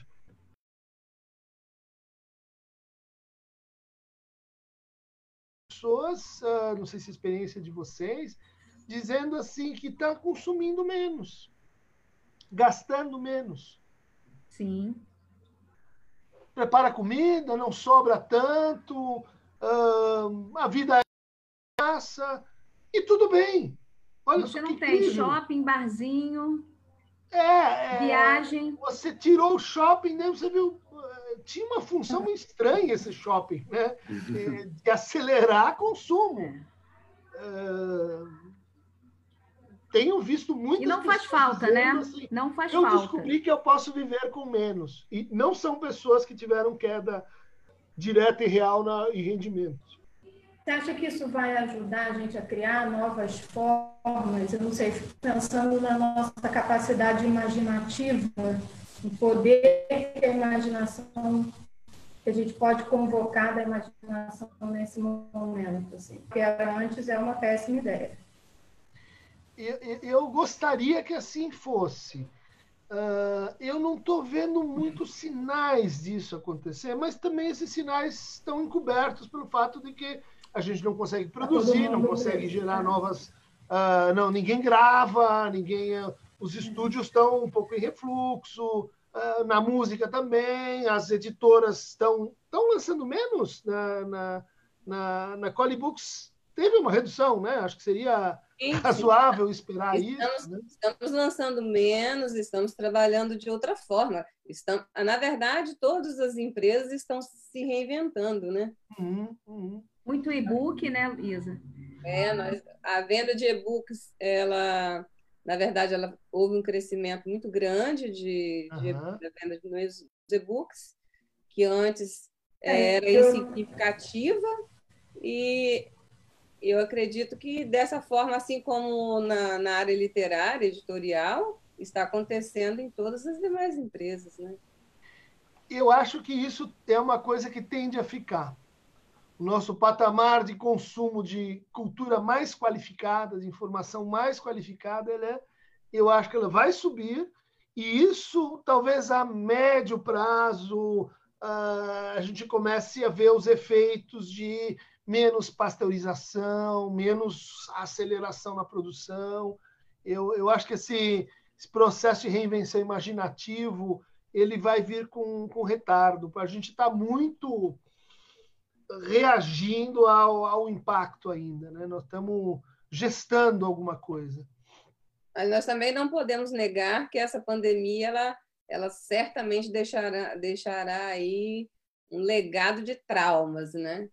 pessoas, ah, não sei se é a experiência de vocês, dizendo assim que está consumindo menos gastando menos. Sim. Prepara comida, não sobra tanto, uh, a vida é graça, e tudo bem. Olha você não tem incrível. shopping, barzinho, é, é, viagem. Você tirou o shopping, né? Você viu, eh, tinha uma função estranha esse shopping, né? Eh, de acelerar consumo. É. Uh, tenho visto muitas E não faz falta, né? Assim, não faz eu falta. Eu descobri que eu posso viver com menos. E não são pessoas que tiveram queda direta e real na, em rendimento. Você acha que isso vai ajudar a gente a criar novas formas? Eu não sei, pensando na nossa capacidade imaginativa, o poder que a imaginação que a gente pode convocar da imaginação nesse momento, assim. Porque antes é uma péssima ideia eu gostaria que assim fosse. Uh, eu não estou vendo muitos sinais disso acontecer, mas também esses sinais estão encobertos pelo fato de que a gente não consegue produzir, não consegue gerar novas. Uh, não, ninguém grava, ninguém. Uh, os estúdios estão um pouco em refluxo, na música também, as editoras estão estão lançando menos na, na, na, na Colibooks. Teve uma redução, né? Acho que seria razoável esperar estamos, isso. Né? Estamos lançando menos, estamos trabalhando de outra forma. Estamos, na verdade, todas as empresas estão se reinventando, né? Uhum, uhum. Muito e-book, né, Isa? É, nós, a venda de e-books, ela, na verdade, ela houve um crescimento muito grande de, de uhum. da venda de e-books, que antes é, era insignificativa e eu acredito que dessa forma, assim como na, na área literária, editorial, está acontecendo em todas as demais empresas, né? Eu acho que isso é uma coisa que tende a ficar. O nosso patamar de consumo de cultura mais qualificada, de informação mais qualificada, ela é, eu acho que ela vai subir, e isso talvez a médio prazo uh, a gente comece a ver os efeitos de menos pasteurização, menos aceleração na produção. Eu, eu acho que esse, esse processo de reinvenção imaginativo ele vai vir com, com retardo. A gente está muito reagindo ao, ao impacto ainda. Né? Nós estamos gestando alguma coisa. Mas nós também não podemos negar que essa pandemia ela, ela certamente deixará, deixará aí um legado de traumas, né?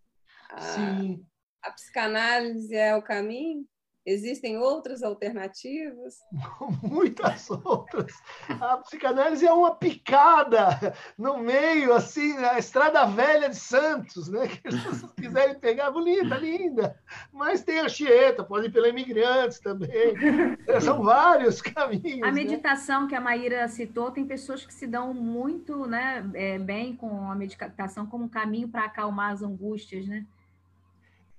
Sim. a psicanálise é o caminho? Existem outras alternativas? Muitas outras. A psicanálise é uma picada no meio, assim, a estrada velha de Santos, né? Que as pessoas quiserem pegar, bonita, linda. Mas tem a Chieta, pode ir pela Imigrantes também. É, são vários caminhos. A né? meditação né? que a Maíra citou, tem pessoas que se dão muito né, é, bem com a meditação como um caminho para acalmar as angústias, né?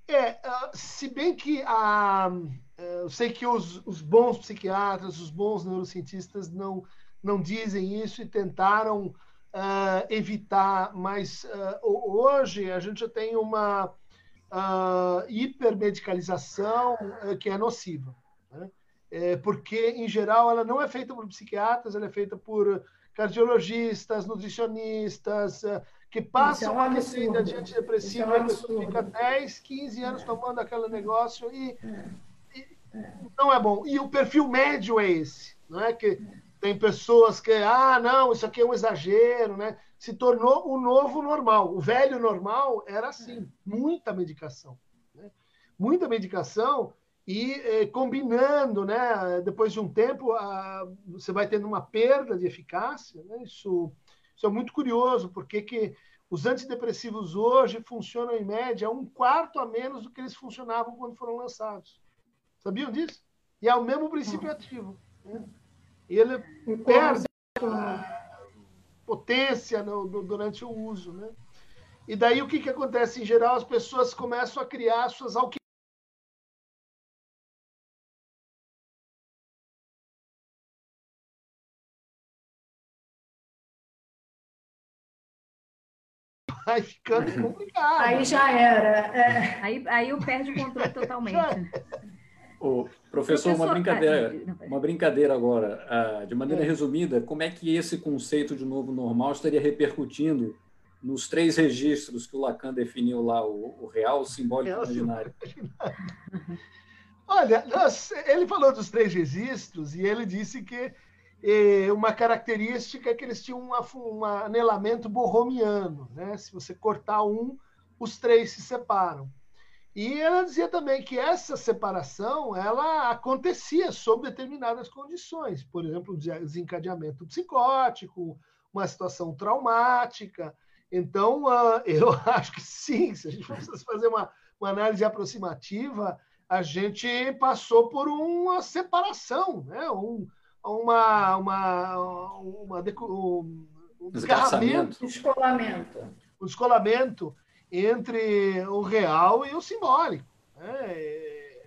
É, ah, se bem que a, eh, eu sei que os, os bons psiquiatras, os bons neurocientistas não, não dizem isso e tentaram uh, evitar, mas uh, hoje a gente já tem uma uh, hipermedicalização que é nociva. Né? É, porque, em geral, ela não é feita por psiquiatras, ela é feita por cardiologistas, nutricionistas, que passam é um a receita de antidepressivo, é um a pessoa fica 10, 15 anos é. tomando aquele negócio e, e, não é bom. E o perfil médio é esse, não é que tem pessoas que, ah, não, isso aqui é um exagero, né? Se tornou o novo normal. O velho normal era assim, muita medicação. Né? Muita medicação e eh, combinando, né? Depois de um tempo, a, você vai tendo uma perda de eficácia, né? Isso isso é muito curioso, porque que os antidepressivos hoje funcionam em média um quarto a menos do que eles funcionavam quando foram lançados. Sabiam disso? E é o mesmo princípio ativo. Né? Ele perde a potência no, no, durante o uso. Né? E daí o que, que acontece? Em geral, as pessoas começam a criar suas alquimias vai ficando complicado. Aí já era. É. Aí, aí o perde o controle totalmente. O professor, uma brincadeira, uma brincadeira agora, ah, de maneira é. resumida, como é que esse conceito de novo normal estaria repercutindo nos três registros que o Lacan definiu lá, o, o real, o simbólico e o imaginário? Olha, nós, ele falou dos três registros e ele disse que uma característica é que eles tinham uma, um anelamento borromiano. Né? Se você cortar um, os três se separam. E ela dizia também que essa separação ela acontecia sob determinadas condições, por exemplo, desencadeamento psicótico, uma situação traumática. Então, uh, eu acho que sim, se a gente fosse fazer uma, uma análise aproximativa, a gente passou por uma separação, né? um, uma, uma, uma um, um desgarramento, descolamento. um descolamento entre o real e o simbólico. É,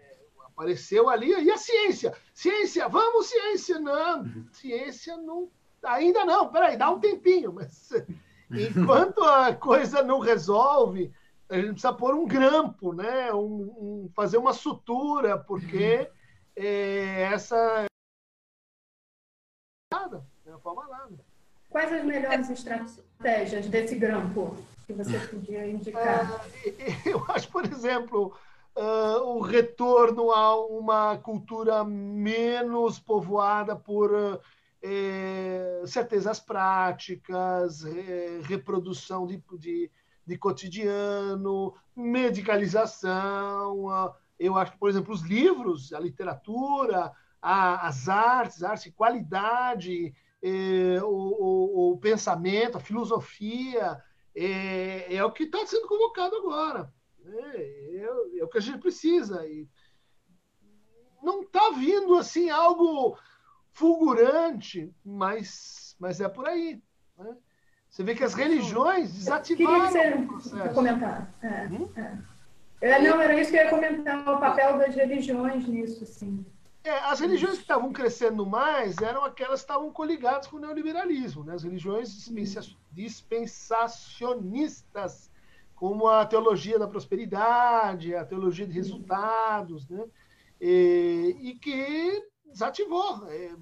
apareceu ali e a ciência, ciência, vamos ciência, não, ciência não, ainda não, peraí, dá um tempinho, mas enquanto a coisa não resolve, a gente precisa pôr um grampo, né? Um, um fazer uma sutura, porque é, essa nada, não forma nada. Quais as melhores estratégias desse grampo que você podia indicar? Uh, eu acho, por exemplo, uh, o retorno a uma cultura menos povoada por uh, certezas práticas, reprodução de, de, de, cotidiano, medicalização. eu acho por exemplo, os livros, a literatura, a, as artes, a arte de qualidade, é, o, o, o, pensamento, a filosofia, é, é o que está sendo convocado agora. É, é, é, o que a gente precisa. E não está vindo assim algo fulgurante, mas, mas é por aí. Né? Você vê que as religiões desativaram Queria que você comentar. É, hum? é. Não, era isso que eu ia comentar, o papel das religiões nisso, sim. É, as religiões que estavam crescendo mais eram aquelas que estavam coligadas com o neoliberalismo, né? as religiões dispensacionistas, como a teologia da prosperidade, a teologia de resultados, né? e, e que desativou. É,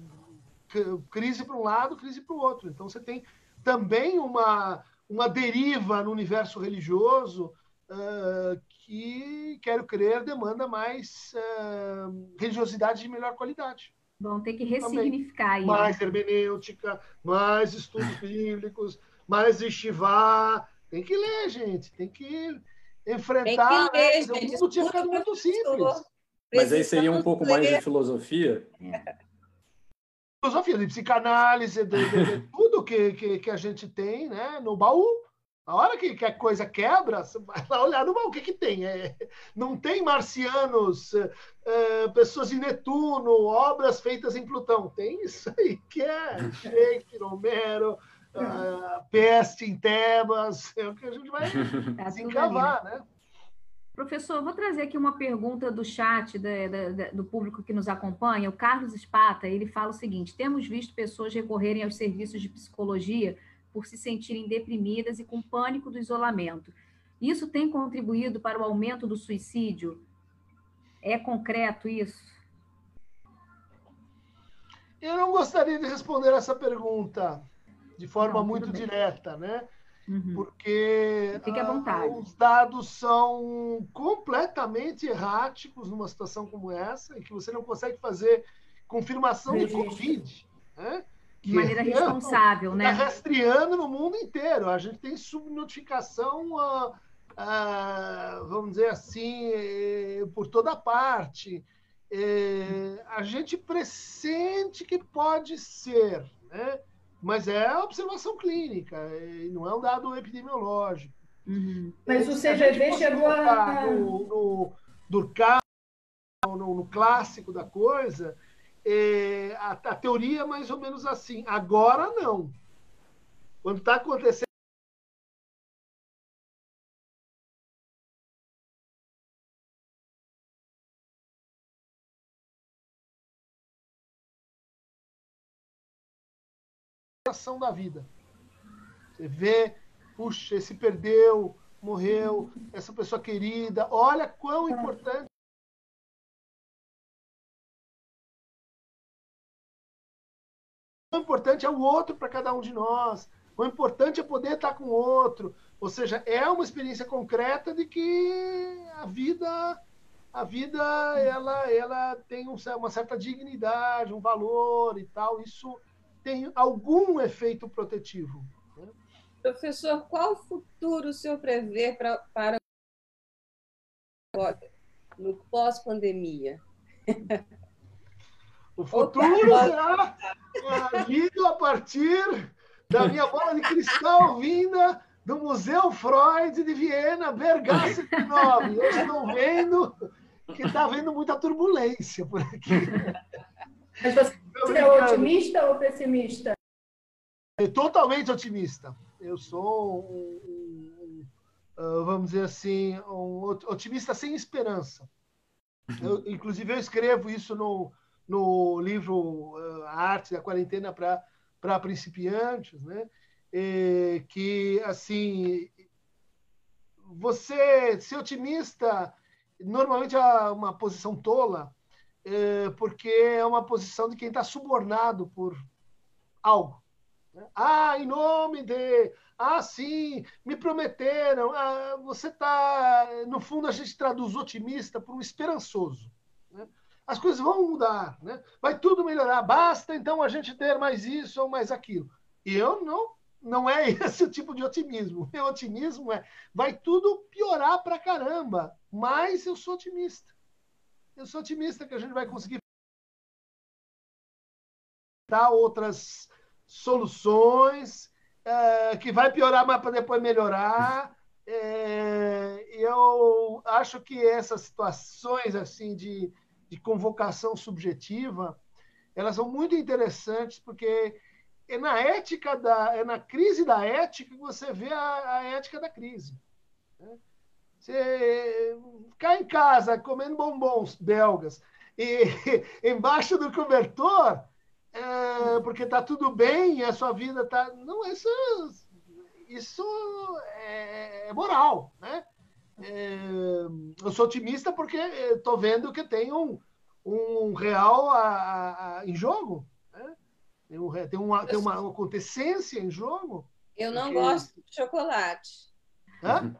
crise para um lado, crise para o outro. Então você tem também uma, uma deriva no universo religioso uh, que, quero crer, demanda mais uh, religiosidade de melhor qualidade. Vão ter que ressignificar aí. Mais hermenêutica, mais estudos bíblicos, mais estivá. Tem que ler, gente. Tem que. enfrentar. Ler, né? O mundo tinha ficado muito simples. Mas aí seria um pouco mais de filosofia? Filosofia, de psicanálise, de, de, de tudo que, que, que, a gente tem né, no baú. A hora que, que a coisa quebra, você vai lá olhar no baú, o que, que tem? É, não tem marcianos, é, pessoas de Netuno, obras feitas em Plutão. Tem isso aí, que é Shakespeare, Homero, uh, peste em Tebas, é o que a gente vai é encavar, né? Professor, vou trazer aqui uma pergunta do chat da, da, do público que nos acompanha. O Carlos Espata, ele fala o seguinte: temos visto pessoas recorrerem aos serviços de psicologia por se sentirem deprimidas e com pânico do isolamento. Isso tem contribuído para o aumento do suicídio? É concreto isso? Eu não gostaria de responder essa pergunta de forma não, muito bem. direta, né? Uhum. Porque ah, os dados são completamente erráticos numa situação como essa, em que você não consegue fazer confirmação de Covid. Né? De maneira responsável, né? Está rastreando no mundo inteiro. A gente tem subnotificação, uh, uh, vamos dizer assim, eh, por toda parte. Eh, a gente pressente que pode ser, né? mas é observação clínica, não é um dado epidemiológico. Uhum. Mas o CGV chegou a. No, no Durkheim, no, no, clássico da coisa, é, a, a, teoria é mais ou menos assim. Agora não. Quando está acontecendo. ação da vida. Você vê, puxa, esse perdeu, morreu, essa pessoa querida, olha quão importante. O importante é o outro para cada um de nós. O importante é poder estar com o outro. Ou seja, é uma experiência concreta de que a vida a vida ela ela tem um, uma certa dignidade, um valor e tal. Isso tem algum efeito protetivo. Né? Professor, qual futuro o senhor prevê pra, para no pós-pandemia? O futuro será vindo a partir da minha bola de cristal vinda do Museu Freud de Viena, Bergasse 9. Eu estou vendo que está havendo muita turbulência por aqui. Mas você é otimista ou pessimista? Totalmente otimista. Eu sou um, um, vamos dizer assim, um otimista sem esperança. Eu, inclusive, eu escrevo isso no, no livro A Arte da Quarentena para Principiantes, né? Que, assim, você ser otimista normalmente é uma posição tola, é, porque é uma posição de quem está subornado por algo. Né? Ah, em nome de. Ah, sim, me prometeram. Ah, você está. No fundo, a gente traduz otimista por um esperançoso. As coisas vão mudar, né? vai tudo melhorar. Basta então a gente ter mais isso ou mais aquilo. Eu não. Não é esse o tipo de otimismo. Meu otimismo é vai tudo piorar para caramba, mas eu sou otimista eu sou otimista que a gente vai conseguir dar outras soluções, é, que vai piorar, mas para depois melhorar. É, eu acho que essas situações assim de, de convocação subjetiva, elas são muito interessantes porque é na ética da é na crise da ética que você vê a, a ética da crise. Né? Você ficar em casa comendo bombons belgas e embaixo do cobertor, é, porque está tudo bem a sua vida está. Não, isso, isso é, é moral, né? É, eu sou otimista porque estou vendo que tem um, um real a, a, em jogo. Né? Tem, um, tem, uma, tem uma, acontecência em jogo. Eu não porque... gosto de chocolate. Hã?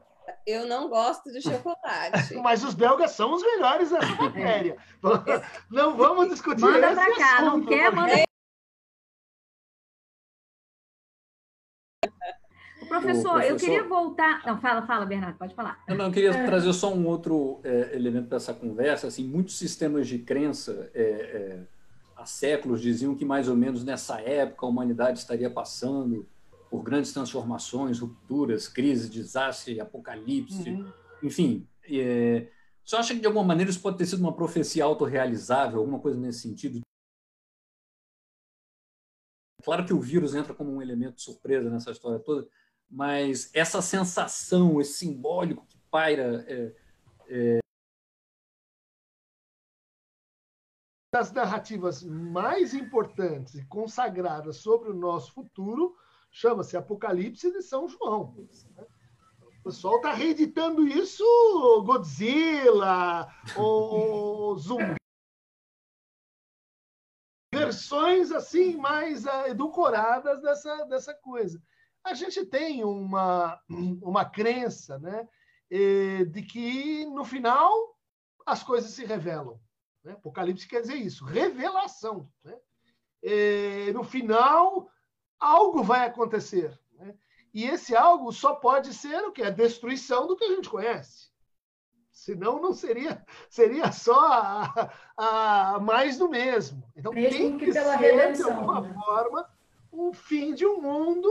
Eu não gosto de chocolate. Mas os belgas são os melhores nessa matéria. Não vamos discutir Manda para cá, assunto, não quer, manda professor, professor, eu queria voltar. Não, fala, fala, Bernardo, pode falar. Eu, não, queria é. trazer só um outro é, elemento para essa conversa. Assim, muitos sistemas de crença é, é, há séculos diziam que mais ou menos nessa época a humanidade estaria passando por grandes transformações, rupturas, crises, desastre, apocalipse, uhum. enfim. É, você acha que de alguma maneira isso pode ter sido uma profecia autorrealizável, alguma coisa nesse sentido? Claro que o vírus entra como um elemento de surpresa nessa história toda, mas essa sensação, esse simbólico que paira. É, é... Das narrativas mais importantes e consagradas sobre o nosso futuro chama-se Apocalipse de São João. O pessoal está reeditando isso Godzilla, ou Zumbi versões assim mais edulcoradas dessa, dessa coisa. A gente tem uma, uma crença né, eh, de que no final as coisas se revelam. Né? Apocalipse quer dizer isso, revelação. Né? Eh, no final, algo vai acontecer. Né? E esse algo só pode ser o que? A destruição do que a gente conhece. Senão não seria, seria só a, a mais do mesmo. Então mesmo tem que, que ser, redenção, de alguma né? forma, o fim de um mundo,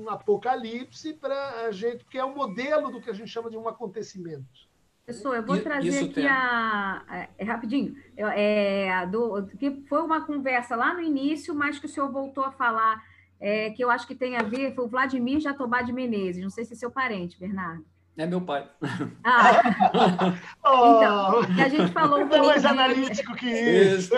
um apocalipse para a gente, que é o modelo do que a gente chama de um acontecimento. Pessoal, eu vou trazer Isso aqui tem... a, é, é, rapidinho, é, do, que foi uma conversa lá no início, mas que o senhor voltou a falar, é, que eu acho que tem a ver, foi o Vladimir Jatobá de Menezes, não sei se é seu parente, Bernardo. É meu pai. Ah, então, a gente falou um pouco. mais analítico que isso.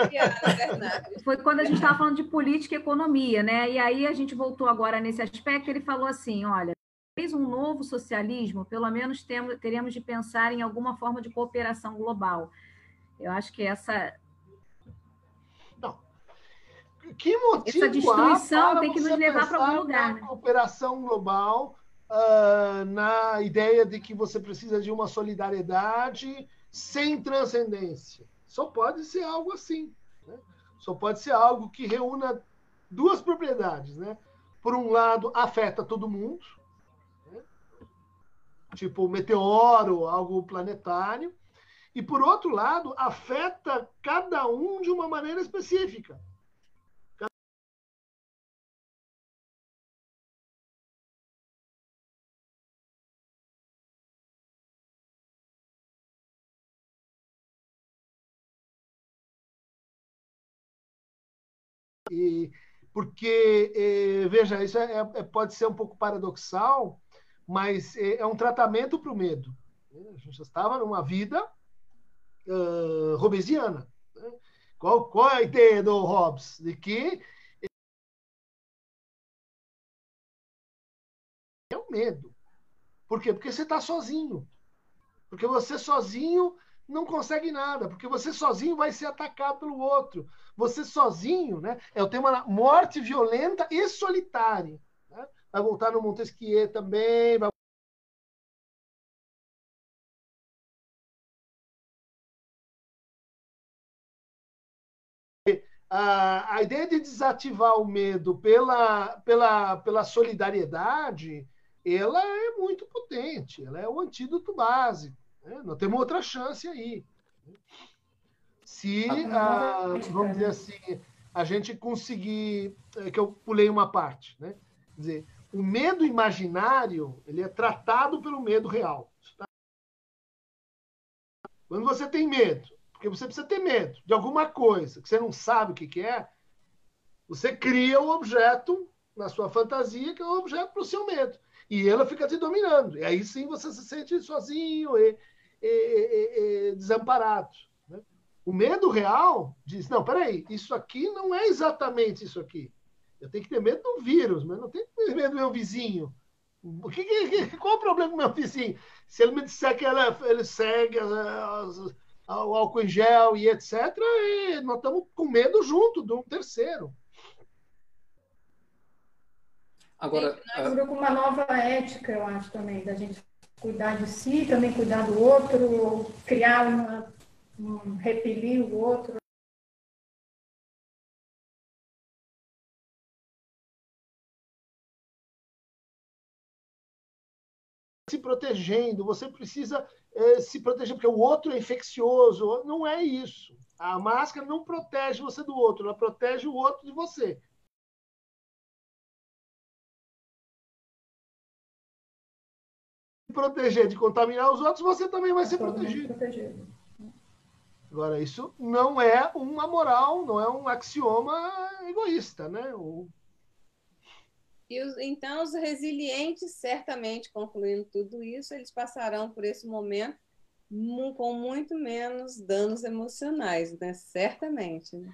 Foi quando a gente estava falando de política e economia, né? E aí a gente voltou agora nesse aspecto. Ele falou assim: olha, fez um novo socialismo, pelo menos temos, teríamos de pensar em alguma forma de cooperação global. Eu acho que essa. Não. Que motivo essa destruição tem que nos levar para algum lugar. Né? Cooperação global uh, na ideia de que você precisa de uma solidariedade sem transcendência. Só pode ser algo assim. Né? Só pode ser algo que reúna duas propriedades. Né? Por um lado, afeta todo mundo, né? tipo meteoro, algo planetário. E, por outro lado, afeta cada um de uma maneira específica. E, porque, eh, veja, isso é, é, pode ser um pouco paradoxal, mas é, é um tratamento para o medo. A gente já estava numa vida uh, hobbesiana. Né? Qual, qual é a ideia do Hobbes? De que é o medo. Por quê? Porque você está sozinho. Porque você sozinho não consegue nada, porque você sozinho vai ser atacado pelo outro. Você sozinho, né? É o tema morte violenta e solitária. Né? Vai voltar no Montesquieu também, vai A, a, ideia de desativar o medo pela, pela, pela solidariedade, ela é muito potente, ela é o antídoto básico. Né? Nós temos outra chance aí. Se, ah, vamos dizer assim, a gente conseguir, é que eu pulei uma parte, né? Quer dizer, o medo imaginário, ele é tratado pelo medo real. Tá? Quando você tem medo, porque você precisa ter medo de alguma coisa que você não sabe o que, que é, você cria o um objeto na sua fantasia que é o um objeto para o seu medo. E ela fica te dominando. E aí sim você se sente sozinho e, e, e, desamparado. Né? O medo real diz: não, peraí, isso aqui não é exatamente isso aqui. Eu tenho que ter medo do vírus, mas não tenho que ter medo do meu vizinho. O que, que, qual o problema do meu vizinho? Se ele me disser que ela, ele segue o álcool em gel e etc., e nós estamos com medo junto de um terceiro. Agora, Sim, com uma nova ética, eu acho também, da gente cuidar de si, também cuidar do outro, criar uma, um, repelir o outro. se protegendo, você precisa é, se proteger porque o outro é infeccioso. Não é isso. A máscara não protege você do outro, ela protege o outro de você. Proteger de contaminar os outros, você também vai ser protegido. Agora, isso não é uma moral, não é um axioma egoísta, né? O... E os, então, os resilientes, certamente, concluindo tudo isso, eles passarão por esse momento com muito menos danos emocionais, né? Certamente. Né?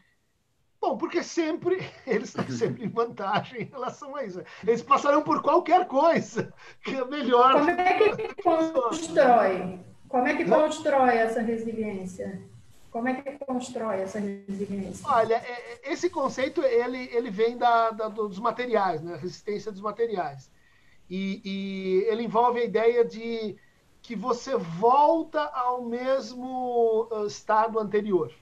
Bom, porque sempre eles estão sempre em vantagem em relação a isso. Eles passarão por qualquer coisa que é melhor. Como é que constrói? Como é que constrói essa resiliência? Como é que constrói essa resiliência? Olha, é, é, esse conceito ele, ele vem da, da dos materiais, né? resistência dos materiais. E, e, ele envolve a ideia de que você volta ao mesmo estado anterior.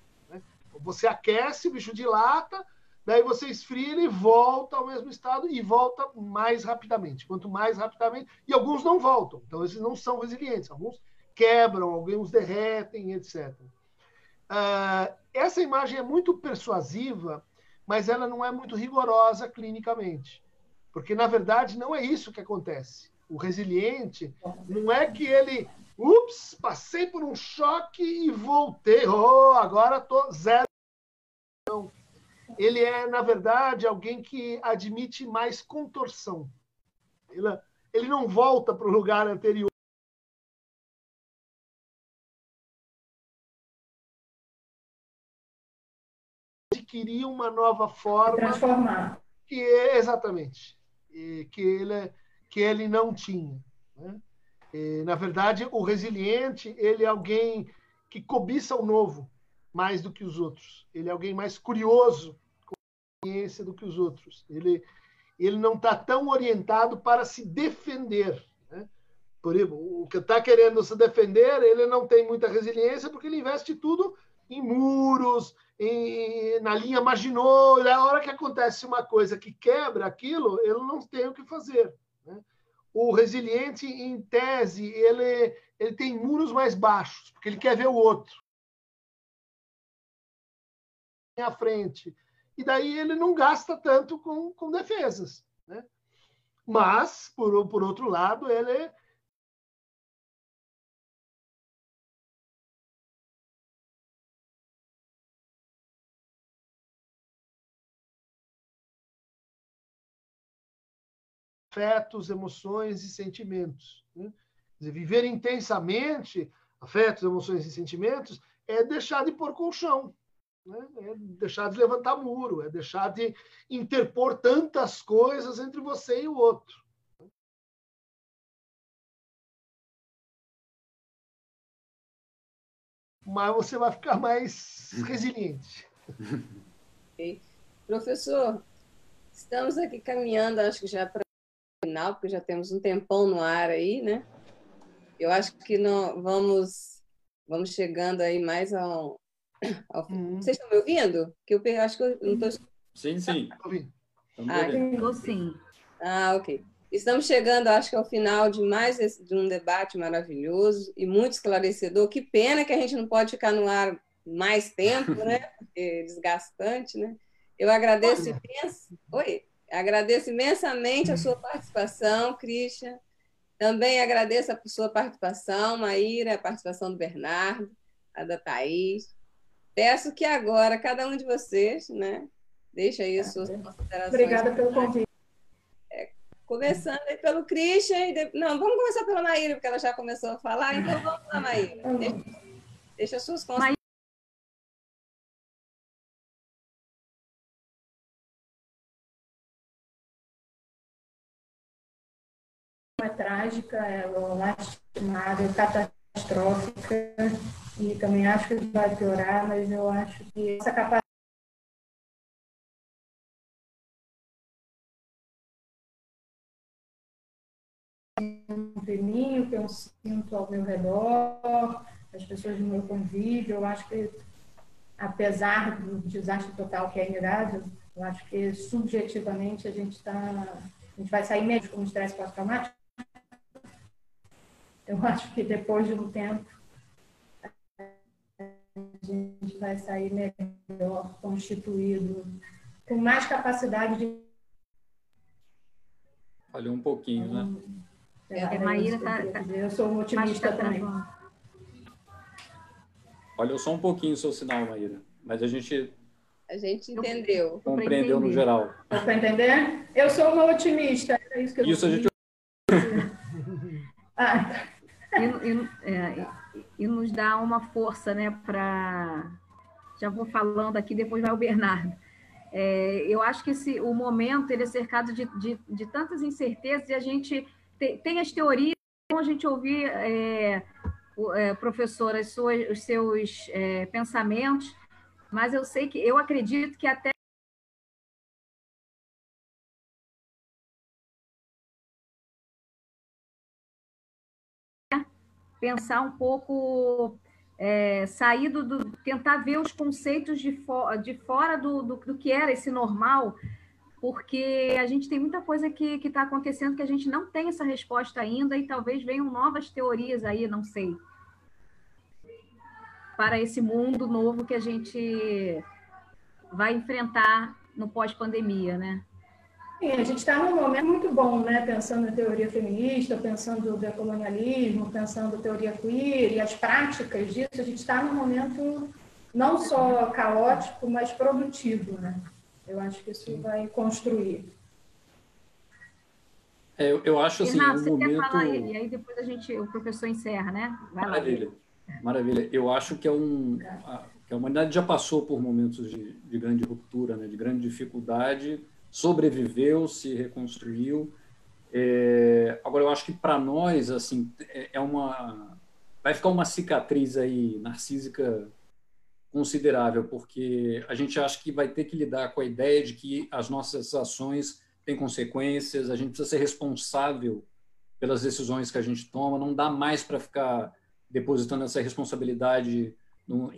Você aquece, o bicho dilata, daí você esfria e volta ao mesmo estado e volta mais rapidamente. Quanto mais rapidamente. E alguns não voltam, então esses não são resilientes. Alguns quebram, alguns derretem, etc. Uh, essa imagem é muito persuasiva, mas ela não é muito rigorosa clinicamente. Porque, na verdade, não é isso que acontece. O resiliente não é que ele, ups, passei por um choque e voltei, oh, agora estou zero. Não. Ele é, na verdade, alguém que admite mais contorção. Ele, ele não volta para o lugar anterior. adquirir uma nova forma. Transformar. Que é, exatamente. Que ele, que ele não tinha. Né? E, na verdade, o resiliente, ele é alguém que cobiça o novo mais do que os outros. Ele é alguém mais curioso com a experiência do que os outros. Ele, ele não está tão orientado para se defender. Né? Por exemplo, o que está querendo se defender, ele não tem muita resiliência porque ele investe tudo em muros, em, na linha marginal. A hora que acontece uma coisa que quebra aquilo, ele não tem o que fazer. O resiliente, em tese, ele, ele tem muros mais baixos, porque ele quer ver o outro à frente. E daí ele não gasta tanto com, com defesas. Né? Mas, por, por outro lado, ele afetos, emoções e sentimentos. Né? Dizer, viver intensamente afetos, emoções e sentimentos é deixar de pôr colchão, né? é deixar de levantar muro, é deixar de interpor tantas coisas entre você e o outro. Mas você vai ficar mais resiliente. Okay. Professor, estamos aqui caminhando, acho que já para final, porque já temos um tempão no ar aí, né? Eu acho que não, vamos, vamos chegando aí mais ao, ao uhum. Vocês estão me ouvindo? Que eu acho que eu não estou. Sim, sim. Ah, estou sim. Ah, ok. Estamos chegando, acho que ao final de mais esse, de um debate maravilhoso e muito esclarecedor. Que pena que a gente não pode ficar no ar mais tempo, né? Porque é desgastante, né? Eu agradeço imenso. Oi. Agradeço imensamente a sua participação, Christian. Também agradeço a sua participação, Maíra, a participação do Bernardo, a da Thaís. Peço que agora cada um de vocês, né, deixe aí as suas considerações. Obrigada pelo convite. É, começando aí pelo Christian. De... Não, vamos começar pela Maíra, porque ela já começou a falar. Então vamos lá, Maíra. Deixa, deixa as suas considerações. Trágica, lastimada, é catastrófica, e também acho que vai piorar, mas eu acho que essa capacidade de mim, o que eu sinto ao meu redor, as pessoas do meu convívio, eu acho que, apesar do desastre total que é inegável, eu acho que subjetivamente a gente está, a gente vai sair mesmo com estresse pós-traumático, eu acho que depois de um tempo a gente vai sair melhor, constituído, com mais capacidade de. Falhou um pouquinho, né? É, a Maíra tá, tá, Eu sou um otimista tá também. Olha só um pouquinho o seu sinal, Maíra. Mas a gente. A gente entendeu. Compreendeu no geral. Dá para entender? Eu sou uma otimista. É isso que eu Isso a gente. ah. E, e, é, e, nos dá uma força, né, para. Já vou falando aqui, depois vai o Bernardo. É, eu acho que esse, o momento ele é cercado de, de, de tantas incertezas e a gente tem, tem as teorias, a gente ouvir é, é, professora, suas, os seus é, pensamentos, mas eu sei que eu acredito que até pensar um pouco, é, sair do, do, tentar ver os conceitos de, fo, de fora do, do, do, que era esse normal, porque a gente tem muita coisa que está acontecendo que a gente não tem essa resposta ainda e talvez venham novas teorias aí, não sei, para esse mundo novo que a gente vai enfrentar no pós-pandemia, né? Sim, a gente está num momento muito bom, né? Pensando em teoria feminista, pensando no decolonialismo, pensando em teoria queer e as práticas disso, a gente está num momento não só caótico, mas produtivo, né? Eu acho que isso vai construir. É, eu, eu acho assim, Renato, um você momento... quer falar aí, e aí depois a gente, o professor encerra, né? Vai Maravilha, lá. maravilha. Eu acho que é um... que a humanidade já passou por momentos de, de grande ruptura, né? de grande dificuldade, sobreviveu, se reconstruiu. É, agora, eu acho que para nós, assim, é, é uma... Vai ficar uma cicatriz aí narcísica considerável, porque a gente acha que vai ter que lidar com a ideia de que as nossas ações têm consequências, a gente precisa ser responsável pelas decisões que a gente toma, não dá mais para ficar depositando essa responsabilidade no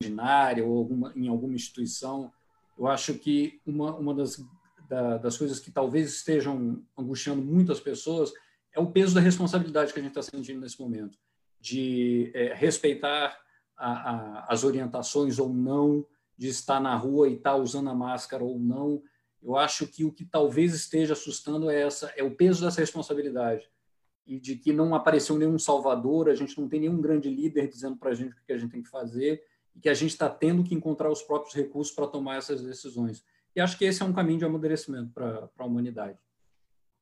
imaginário ou alguma, em alguma instituição. Eu acho que uma, uma das, da, das coisas que talvez estejam angustiando muitas pessoas é o peso da responsabilidade que a gente está sentindo nesse momento, de é, respeitar a, a, as orientações ou não, de estar na rua e estar tá usando a máscara ou não. Eu acho que o que talvez esteja assustando é essa é o peso dessa responsabilidade e de que não apareceu nenhum salvador, a gente não tem nenhum grande líder dizendo para a gente o que a gente tem que fazer e que a gente está tendo que encontrar os próprios recursos para tomar essas decisões. E acho que esse é um caminho de amadurecimento para a humanidade.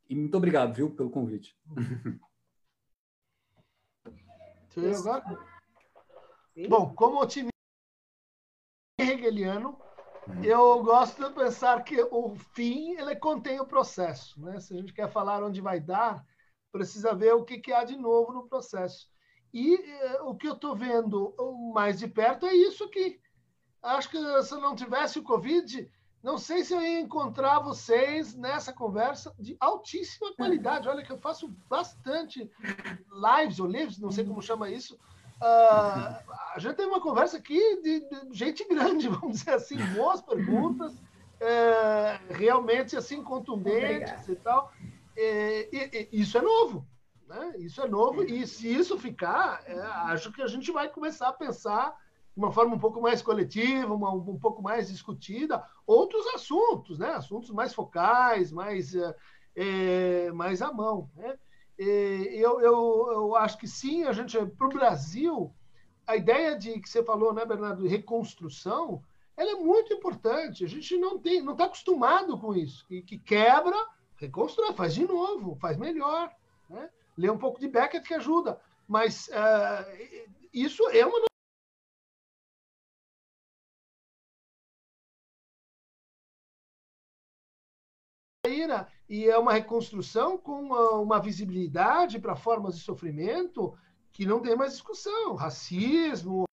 E muito obrigado, viu, pelo convite. agora? Bom, como otimista hegeliano, eu gosto de pensar que o fim ele contém o processo. Né? Se a gente quer falar onde vai dar, precisa ver o que, que há de novo no processo. E eh, o que eu estou vendo mais de perto é isso aqui. Acho que se eu não tivesse o Covid, não sei se eu ia encontrar vocês nessa conversa de altíssima qualidade. Olha que eu faço bastante lives ou lives, não sei como chama isso, Uh, a gente teve uma conversa aqui de, de, gente grande, vamos dizer assim, boas perguntas, é, realmente assim contundentes Obrigada. e tal. É, e, e, isso é novo, né? Isso é novo e se isso ficar, é, acho que a gente vai começar a pensar de uma forma um pouco mais coletiva, uma, um pouco mais discutida, outros assuntos, né? Assuntos mais focais, mais é, é, mais à mão, né? eu, eu, eu acho que sim, a gente, para o Brasil, a ideia de que você falou, né, Bernardo, reconstrução, ela é muito importante. A gente não tem, não está acostumado com isso. Que, que quebra, reconstrói, faz de novo, faz melhor. Né? Lê um pouco de Beckett que ajuda. Mas uh, isso é uma e é uma reconstrução com uma, uma visibilidade para formas de sofrimento que não tem mais discussão. Racismo,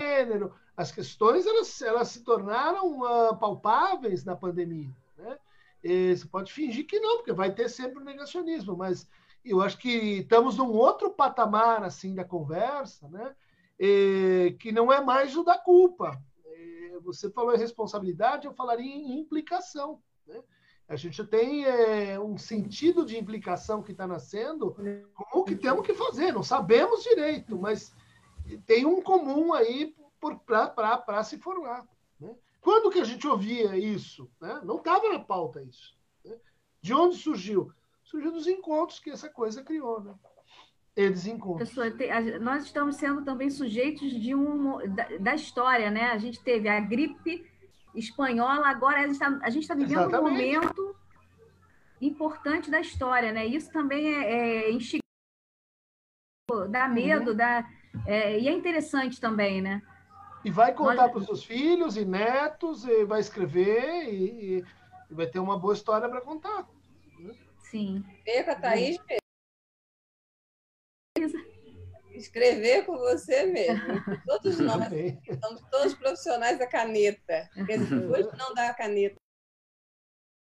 gênero, as questões elas, elas se tornaram uh, palpáveis na pandemia. Né? E você pode fingir que não, porque vai ter sempre o negacionismo, mas eu acho que estamos num outro patamar assim da conversa, né? E, que não é mais o da culpa. E, você falou em responsabilidade, eu falaria em implicação. Né? A gente tem é, um sentido de implicação que está nascendo com o que temos que fazer. Não sabemos direito, mas tem um comum aí para se formar. Quando que a gente ouvia isso? Né? Não estava na pauta isso. Né? De onde surgiu? Surgiu dos encontros que essa coisa criou. Né? Eles encontram. nós estamos sendo também sujeitos de um, da, da, história, né? A gente teve a gripe espanhola, agora a gente está tá vivendo Exatamente. um momento importante da história, né? Isso também é, é instigante, dá medo, uhum. dá, é, e é interessante também, né? E vai contar para os seus filhos e netos, e vai escrever, e, e vai ter uma boa história para contar. Sim. Ver com a Thaís Escrever com você mesmo. Todos nós. Somos todos profissionais da caneta. Hoje não dá a caneta.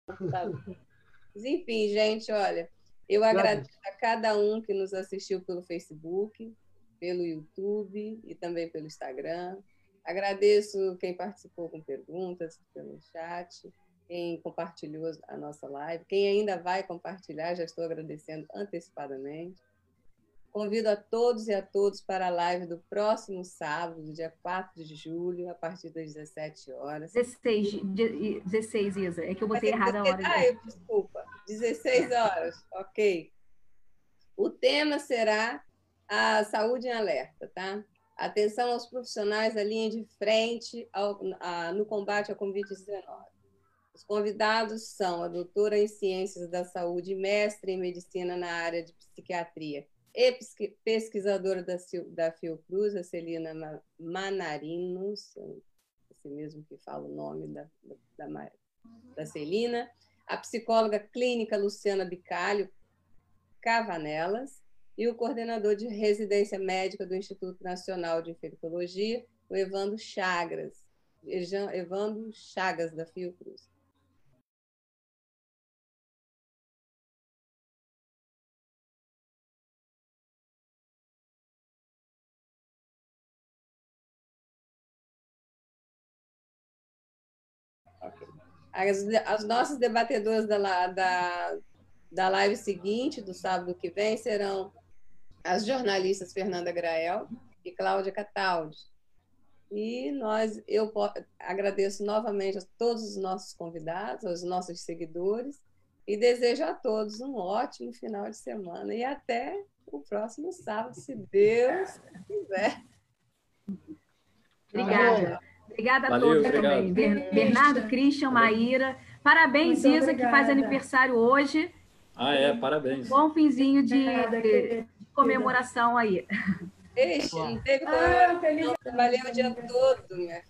Mas, enfim, gente, olha, eu agradeço a cada um que nos assistiu pelo Facebook, pelo YouTube e também pelo Instagram. Agradeço quem participou com perguntas pelo chat, quem compartilhou a nossa live, quem ainda vai compartilhar, já estou agradecendo antecipadamente. Convido a todos e a todos para a live do próximo sábado, dia 4 de julho, a partir das 17 horas. 16, 16 Isa, é que eu botei errado a hora. Ah, eu, desculpa. 16 horas, ok. O tema será a saúde em alerta, tá? Atenção aos profissionais da linha de frente ao, a, no combate ao Covid-19. Os convidados são a doutora em Ciências da Saúde, mestre em Medicina na área de Psiquiatria, e pesquisadora da, da Fiocruz, a Celina Manarinos, esse mesmo que fala o nome da, da, da Celina, a psicóloga clínica Luciana Bicalho Cavanelas e o coordenador de residência médica do Instituto Nacional de Infectologia, o Evandro Chagas, Evandro Chagas da Fiocruz. As, as nossas debatedoras da, da, da live seguinte, do sábado que vem, serão as jornalistas Fernanda Grael e Cláudia Cataldi. E nós, eu agradeço novamente a todos os nossos convidados, aos nossos seguidores, e desejo a todos um ótimo final de semana e até o próximo sábado, se Deus quiser. Obrigada. Obrigada a Valeu, todos obrigado. também. Bernardo, Christian, Maíra. Parabéns, Muito Isa, obrigada. que faz aniversário hoje. Ah, é, parabéns. Bom finzinho de, de comemoração aí. Teve ah, Valeu o dia todo, minha